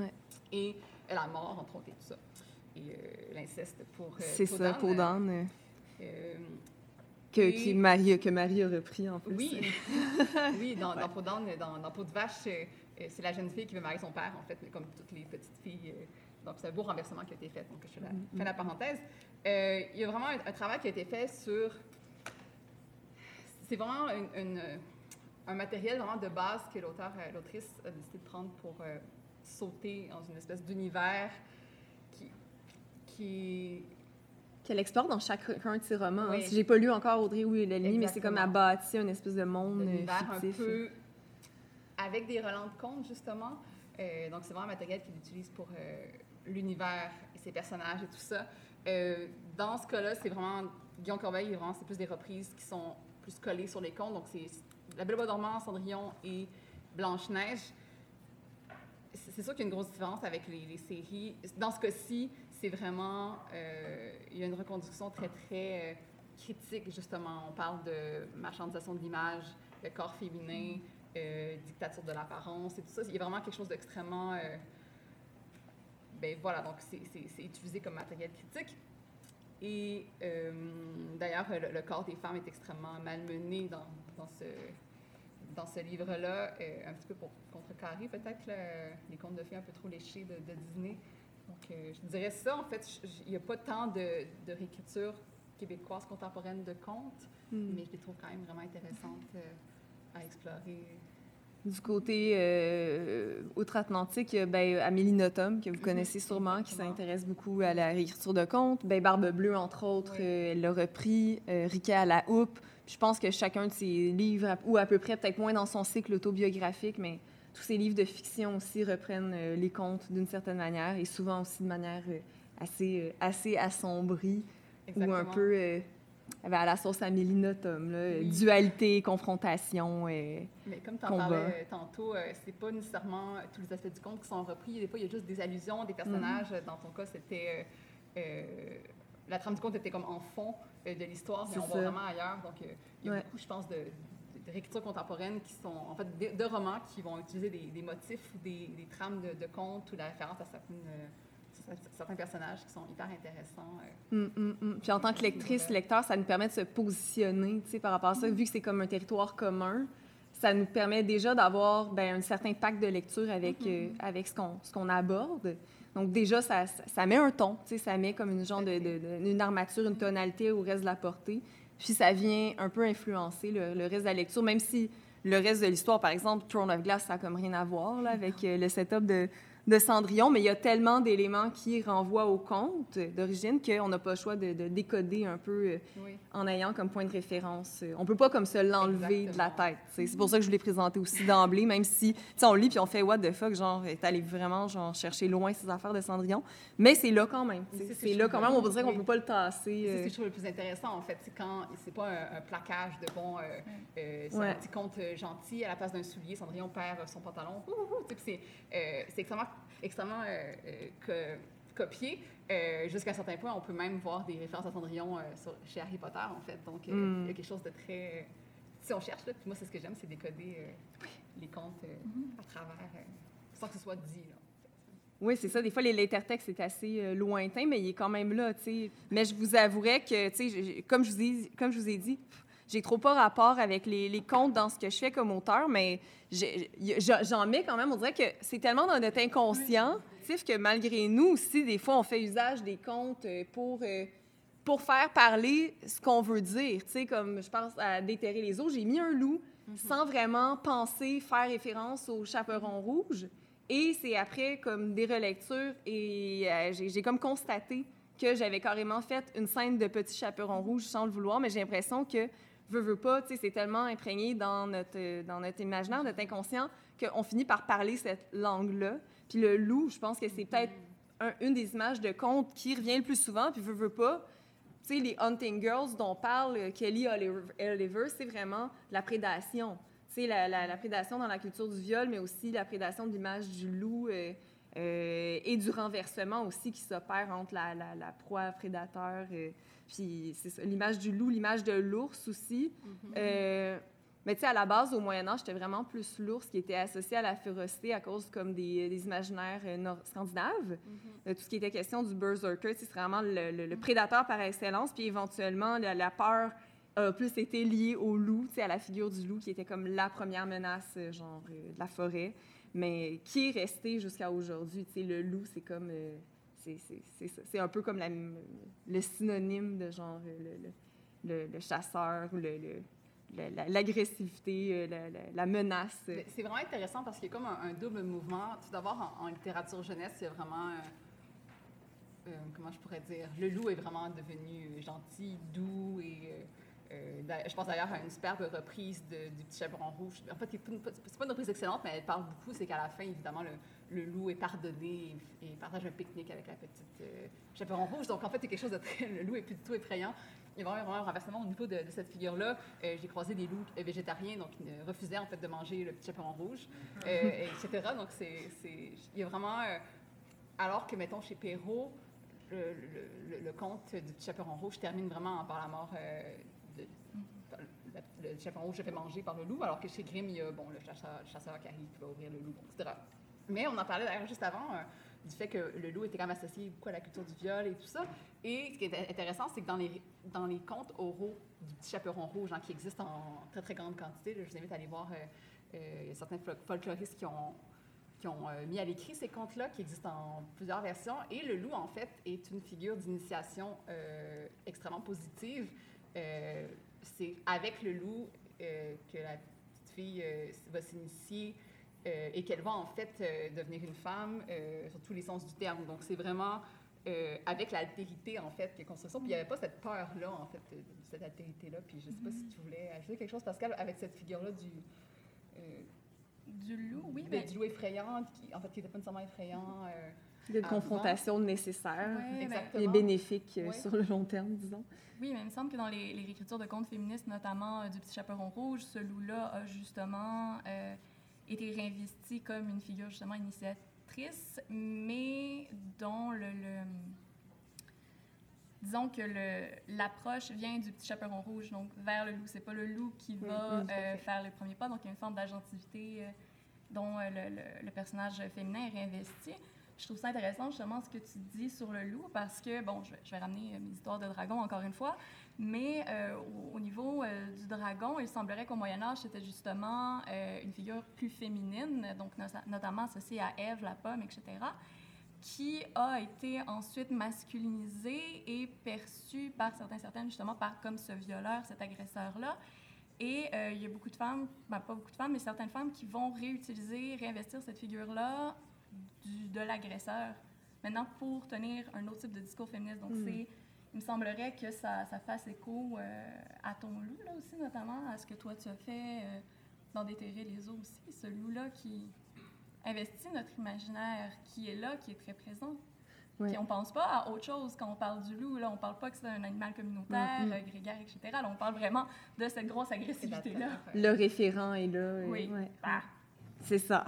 Et la mort, entre autres, et tout ça. Et l'inceste pour, C'est ça, pour Dan que, qui Marie, que Marie a repris en plus. Oui, oui dans, dans, dans, dans, Peau de vache, euh, euh, c'est la jeune fille qui veut marier son père, en fait, comme toutes les petites filles. Euh, donc, c'est un beau renversement qui a été fait. Donc, je la, mm-hmm. fais la parenthèse. il y a vraiment un, travail qui a été fait sur. C'est vraiment une, un matériel vraiment de base que l'auteur, l'autrice a décidé de prendre pour sauter dans une espèce d'univers qui, qui qu'elle explore dans chacun de ses romans. Hein. Si j'ai pas lu encore Audrey oui, Lely, mais c'est comme à bâtir une espèce de monde euh, fictif. un peu avec des relents de contes, justement. Euh, donc, c'est vraiment un matériel qu'il utilise pour euh, l'univers et ses personnages et tout ça. dans ce cas-là, c'est vraiment... Guillaume Corbeil, vraiment, c'est plus des reprises qui sont plus collées sur les contes. Donc, c'est La Belle Bois dormant, Cendrillon et Blanche-Neige. C'est sûr qu'il y a une grosse différence avec les, les séries. Dans ce cas-ci, c'est vraiment, euh, il y a une reconduction très, très euh, critique, justement. On parle de marchandisation de l'image, de corps féminin, euh, dictature de l'apparence et tout ça. Il y a vraiment quelque chose d'extrêmement... ben voilà, donc c'est utilisé comme matériel critique. Et d'ailleurs, le, corps des femmes est extrêmement malmené dans, dans ce, dans ce livre-là, un petit peu pour contrecarrer peut-être les contes de filles un peu trop léchés de, de Disney. Donc, euh, je dirais ça. En fait, il n'y a pas tant de, de, réécriture québécoise contemporaine de contes, hmm. mais je les trouve quand même vraiment intéressantes euh, à explorer. Du côté euh, outre-Atlantique, ben, Amélie Nothomb, que vous mhm. connaissez sûrement, qui s'intéresse beaucoup à la réécriture de contes. Ben, Barbe Bleue, entre autres, elle l'a repris. Rika à la houppe. Je pense que chacun de ses livres, ou à peu près, peut-être moins dans son cycle autobiographique, mais tous ces livres de fiction aussi reprennent euh, les contes d'une certaine manière et souvent aussi de manière euh, assez, euh, assez assombrie ou un peu à la sauce Amélie Nothomb, dualité, confrontation. Mais comme tu en parlais tantôt, c'est pas nécessairement tous les aspects du conte qui sont repris. Des fois, il y a juste des allusions, des personnages. Mm-hmm. Dans ton cas, c'était. la trame du conte était comme en fond de l'histoire, mais on va vraiment ailleurs. Donc, il y a beaucoup, je pense, de, de réécriture contemporaine qui sont, en fait, de, romans qui vont utiliser des, motifs ou des, trames de, contes ou la référence à euh, certains personnages qui sont hyper intéressants. Euh. Hum, hum, hum. Puis en tant que lectrice, lecteur, ça nous permet de se positionner par rapport à ça. Vu que c'est comme un territoire commun, ça nous permet déjà d'avoir ben, un certain pacte de lecture avec, mm-hmm. euh, avec ce qu'on aborde. Donc déjà, ça, ça, met un ton, ça met comme une genre de, de, une armature, une tonalité au reste de la portée. Puis ça vient un peu influencer le, reste de la lecture, même si le reste de l'histoire, par exemple, Throne of Glass, ça n'a comme rien à voir avec euh, le setup de, de Cendrillon, mais il y a tellement d'éléments qui renvoient au conte d'origine qu'on n'a pas le choix de, décoder un peu euh, en ayant comme point de référence. Euh, on peut pas comme se l'enlever de la tête. C'est pour ça que je voulais présenter aussi d'emblée, même si on lit puis on fait what the fuck, genre, est allé vraiment genre, chercher loin ces affaires de Cendrillon. Mais c'est là quand même. C'est là quand même, on dirait qu'on peut pas le tasser. C'est ce que je trouve le plus intéressant, en fait. C'est quand c'est pas un, plaquage de bon, c'est un petit conte gentil à la place d'un soulier, Cendrillon perd son pantalon. C'est extrêmement extrêmement euh, euh, copié. Euh, jusqu'à un certain point, on peut même voir des références à Cendrillon chez Harry Potter, en fait. Donc, il y a quelque chose de très... Si on cherche, là, puis moi, c'est ce que j'aime, c'est décoder les contes mm-hmm. à travers, sans que ce soit dit, Oui, c'est ça. Des fois, l'intertexte est assez lointain, mais il est quand même là, tu sais. Mais je vous avouerais que, tu sais, comme, je vous ai, comme je vous ai dit, j'ai trop pas rapport avec les, les, contes dans ce que je fais comme auteur, mais j'en mets quand même. On dirait que c'est tellement dans notre inconscient que malgré nous aussi, des fois, on fait usage des contes euh, pour, euh, pour faire parler ce qu'on veut dire. Tu sais, comme je pense à Déterrer les eaux, j'ai mis un loup mhm. sans vraiment penser faire référence au chaperon rouge. Et c'est après comme des relectures et euh, j'ai comme constaté que j'avais carrément fait une scène de petit chaperon rouge sans le vouloir, mais j'ai l'impression que veux, veux pas, tu sais, c'est tellement imprégné dans notre, dans notre imaginaire, notre inconscient, qu'on finit par parler cette langue-là. Puis le loup, je pense que c'est peut-être une des images de conte qui revient le plus souvent, puis veux, veux pas. Tu sais, les Hunting Girls dont parle euh, Kelly Oliver, c'est vraiment la prédation. Tu sais, la, la, prédation dans la culture du viol, mais aussi la prédation de l'image du loup euh, euh, et du renversement aussi qui s'opère entre la, la, proie prédateur. Puis c'est l'image du loup, l'image de l'ours aussi. Mm-hmm. Mais tu sais, à la base, au Moyen Âge, c'était vraiment plus l'ours qui était associé à la férocité à cause comme des, des imaginaires euh, scandinaves. Mm-hmm. Euh, tout ce qui était question du berserker, c'est vraiment le, le, prédateur par excellence. Puis éventuellement, la, peur a plus été liée au loup, tu sais, à la figure du loup qui était comme la première menace, euh, genre, de la forêt. Mais qui est resté jusqu'à aujourd'hui. Tu sais, le loup, c'est comme... c'est un peu comme le synonyme de genre le, le chasseur ou l'agressivité, euh, la, menace. C'est vraiment intéressant parce qu'il y a comme un, double mouvement. Tout d'abord, en, littérature jeunesse, il y a vraiment, euh, euh, comment je pourrais dire, le loup est vraiment devenu gentil, doux et je pense d'ailleurs à une superbe reprise de, du Petit Chaperon Rouge. En fait, c'est pas une reprise excellente, mais elle parle beaucoup. C'est qu'à la fin, évidemment, le, loup est pardonné et, partage un pique-nique avec la petite Chaperon Rouge. Donc, en fait, c'est quelque chose de très. Le loup est plus du tout effrayant il y a vraiment, un renversement au niveau de, cette figure-là. Euh, j'ai croisé des loups végétariens, donc ils refusaient en fait de manger le petit chaperon rouge, euh, etc. Donc c'est, il y a vraiment, euh, alors que mettons chez Perrault, le, conte du petit chaperon rouge termine vraiment par la mort le chaperon rouge se fait manger par le loup, alors que chez Grimm, il y a bon, le chasseur, qui arrive, qui va ouvrir le loup, etc. Mais on en parlait d'ailleurs juste avant du fait que le loup était quand même associé beaucoup à la culture du viol et tout ça. Et ce qui est intéressant, c'est que dans les, dans les contes oraux du petit chaperon rouge, hein, qui existent en très, très grande quantité, je vous invite à aller voir, euh, euh, il y a certains folkloristes qui ont, qui ont euh, mis à l'écrit ces contes-là, qui existent en plusieurs versions. Et le loup, en fait, est une figure d'initiation extrêmement positive. C'est avec le loup que la petite fille va s'initier euh, et qu'elle va en fait euh, devenir une femme euh, sur tous les sens du terme. Donc c'est vraiment avec l'altérité en fait qui est construction. Puis il n'y avait pas cette peur-là en fait cette altérité-là. Puis je ne sais pas si tu voulais ajouter quelque chose, Pascal, avec cette figure-là du du loup, oui. mais... Du loup effrayant, qui, en fait, qui n'était pas nécessairement effrayant. De confrontation nécessaire et bénéfique sur le long terme, disons. Oui, mais il me semble que dans les, les écritures de contes féministes, notamment du Petit Chaperon Rouge, ce loup-là a justement été réinvesti comme une figure justement initiatrice, mais dont le, disons que l'approche vient du petit chaperon rouge, donc vers le loup. C'est pas le loup qui va euh, faire le premier pas, donc il y a une forme d'agentivité euh, dont euh, le, le, personnage féminin est réinvesti. Je trouve ça intéressant justement ce que tu dis sur le loup parce que, bon, je, vais ramener mes histoires de dragon encore une fois, mais euh, au, niveau euh, du dragon, il semblerait qu'au Moyen Âge, c'était justement euh, une figure plus féminine, donc notamment associée à Ève, la pomme, etc., qui a été ensuite masculinisée et perçue par certains certaines justement par, comme ce violeur, cet agresseur-là. Et il y a beaucoup de femmes, ben, pas beaucoup de femmes, mais certaines femmes qui vont réutiliser, réinvestir cette figure-là de l'agresseur maintenant pour tenir un autre type de discours féministe. Donc, hmm. c'est il me semblerait que ça, ça fasse écho euh, à ton loup, là aussi, notamment, à ce que toi tu as fait euh, dans Déterrer les eaux aussi. Ce loup-là qui investit notre imaginaire, qui est là, qui est très présent. Oui. Puis on pense pas à autre chose quand on parle du loup. Là, on parle pas que c'est un animal communautaire, mm, mm. grégaire, etc. Là, on parle vraiment de cette grosse agressivité-là. Le référent est là. Oui. Ah. C'est ça.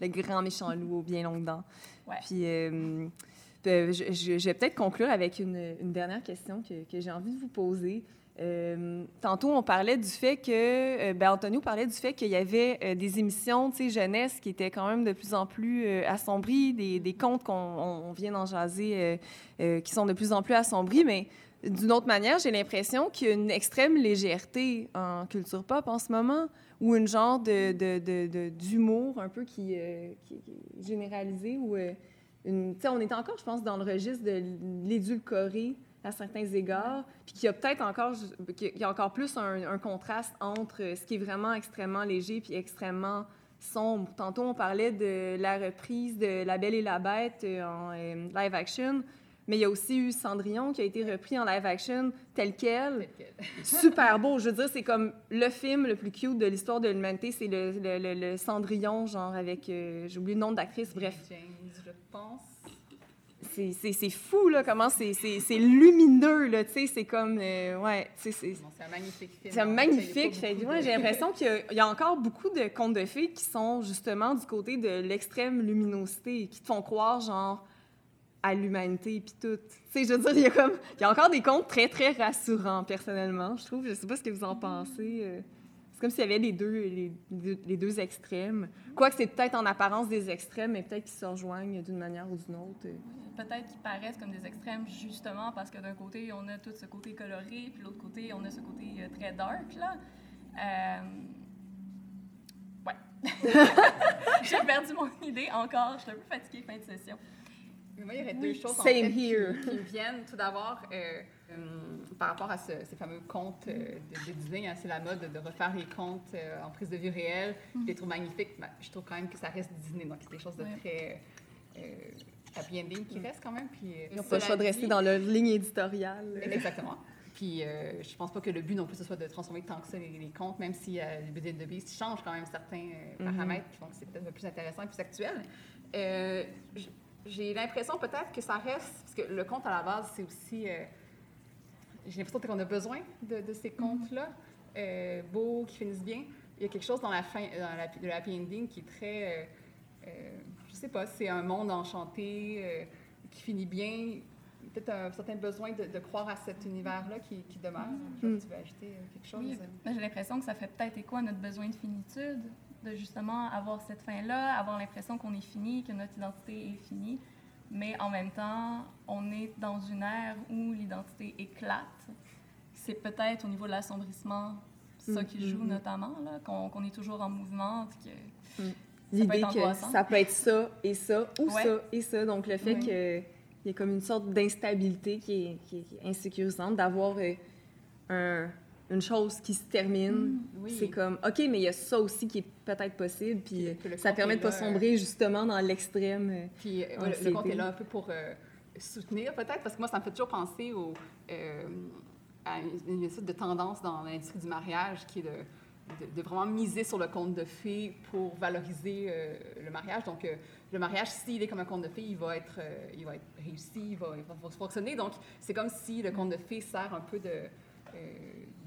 Le grand méchant loup aux bien longues dents. Puis, euh, euh, je, vais peut-être conclure avec une, dernière question que, j'ai envie de vous poser. Euh, tantôt, on parlait du fait que, euh, ben, Antonio parlait du fait qu'il y avait des émissions, tu sais, jeunesse qui étaient quand même de plus en plus assombries, des, des contes qu'on vient d'en jaser qui sont de plus en plus assombris, mais d'une autre manière, j'ai l'impression qu'il y a une extrême légèreté en culture pop en ce moment, ou une genre de, d'humour un peu qui, euh, qui, est généralisé, ou euh, une, on est encore, je pense, dans le registre de l'édulcoré à certains égards, puis qu'il y a peut-être encore, qu'il a encore plus un, contraste entre ce qui est vraiment extrêmement léger puis extrêmement sombre. Tantôt, on parlait de la reprise de La Belle et la Bête en live action. Mais il y a aussi eu Cendrillon qui a été repris en live action tel quel. Super beau. Je veux dire, c'est comme le film le plus cute de l'histoire de l'humanité. C'est le, le, le, Cendrillon, genre avec. Euh, j'ai oublié le nom de l'actrice, bref. James, je pense. C'est fou, là, comment c'est lumineux, là, tu sais, c'est comme, euh, ouais, tu sais, c'est... c'est un magnifique film. C'est un magnifique, j'ai l'impression qu'il y, a encore beaucoup de contes de fées qui sont justement du côté de l'extrême luminosité, qui te font croire, genre, à l'humanité puis tout. Tu sais, je veux dire, il y a comme il y a encore des contes très très rassurants personnellement, je trouve. Je sais pas ce que vous en pensez. Euh. C'est comme s'il y avait les deux, les, les deux extrêmes. Quoique c'est peut-être en apparence des extrêmes, mais peut-être qu'ils se rejoignent d'une manière ou d'une autre. Peut-être qu'ils paraissent comme des extrêmes justement parce que d'un côté, on a tout ce côté coloré, puis de l'autre côté, on a ce côté euh, très dark, là. Euh... Ouais. J'ai perdu mon idée encore. Je suis un peu fatiguée fin de session. Moi, il y aurait deux choses en fait, qui, me viennent. Tout d'abord, euh, euh, par rapport à ces fameux contes euh, de, Disney, hein, c'est la mode de refaire les contes en prise de vue réelle. Je les trouve magnifiques. je trouve quand même que ça reste Disney, donc c'est des choses de très happy ending qui mm. restent quand même. Puis, Ils n'ont pas le choix de rester dans leur ligne éditoriale. Exactement. Puis euh, je pense pas que le but non plus ce soit de transformer tant que ça les, comptes, même si euh, le budget de Beast change quand même certains mm-hmm. paramètres qui font que c'est peut-être plus intéressant et plus actuel. J'ai l'impression peut-être que ça reste, parce que le conte à la base, c'est aussi. Euh, j'ai l'impression qu'on a besoin de, ces contes-là, euh, beaux, qui finissent bien. Il y a quelque chose dans la fin, dans la, de happy ending qui est très. Euh, euh, je sais pas, c'est un monde enchanté qui finit bien. Peut-être un certain besoin de, croire à cet univers-là qui, demeure. Mm. Tu veux ajouter quelque chose? Oui, j'ai l'impression que ça fait peut-être écho à notre besoin de finitude de justement avoir cette fin-là, avoir l'impression qu'on est fini, que notre identité est finie. Mais en même temps, on est dans une ère où l'identité éclate. C'est peut-être au niveau de l'assombrissement ça qui joue mm-hmm. notamment, qu'on est toujours en mouvement. Que mm. L'idée que ça peut être ça et ça, ou ça et ça. Donc le fait qu'il y ait comme une sorte d'instabilité qui est, qui est, insécurisante, d'avoir euh, un une chose qui se termine, mm, c'est comme, OK, mais il y a ça aussi qui est peut-être possible, puis ça permet de ne pas sombrer justement dans l'extrême. Euh, puis euh, le compte est là un peu pour euh, soutenir peut-être, parce que moi, ça me fait toujours penser au, à une, une, sorte de tendance dans l'industrie du mariage qui est de, de, vraiment miser sur le conte de fées pour valoriser le mariage. Donc, le mariage, s'il est comme un conte de fées, il va être, il va être réussi, il va, il va fonctionner. Donc, c'est comme si le conte de fées sert un peu de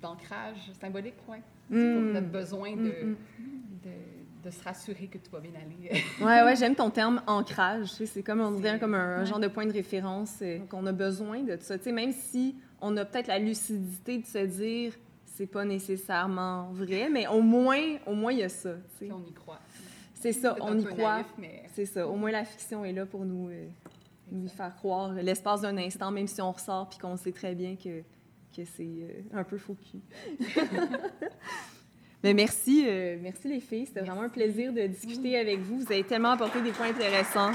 d'ancrage symbolique, oui. Mm. Pour notre besoin de, mm, mm. de, de, se rassurer que tout va bien aller. oui, ouais, j'aime ton terme ancrage. C'est comme, on dirait comme un, genre de point de référence qu'on a besoin de ça. sais, même si on a peut-être la lucidité de se dire c'est pas nécessairement vrai, mais au moins, au moins il y a ça. Puis on y croit. C'est ça, on y croit. C'est ça. Au moins la fiction est là pour nous, euh, nous faire croire l'espace d'un instant, même si on ressort puis qu'on sait très bien que que c'est euh, un peu faux Mais merci, euh, merci les filles. C'était vraiment un plaisir de discuter avec vous. Vous avez tellement apporté des points intéressants.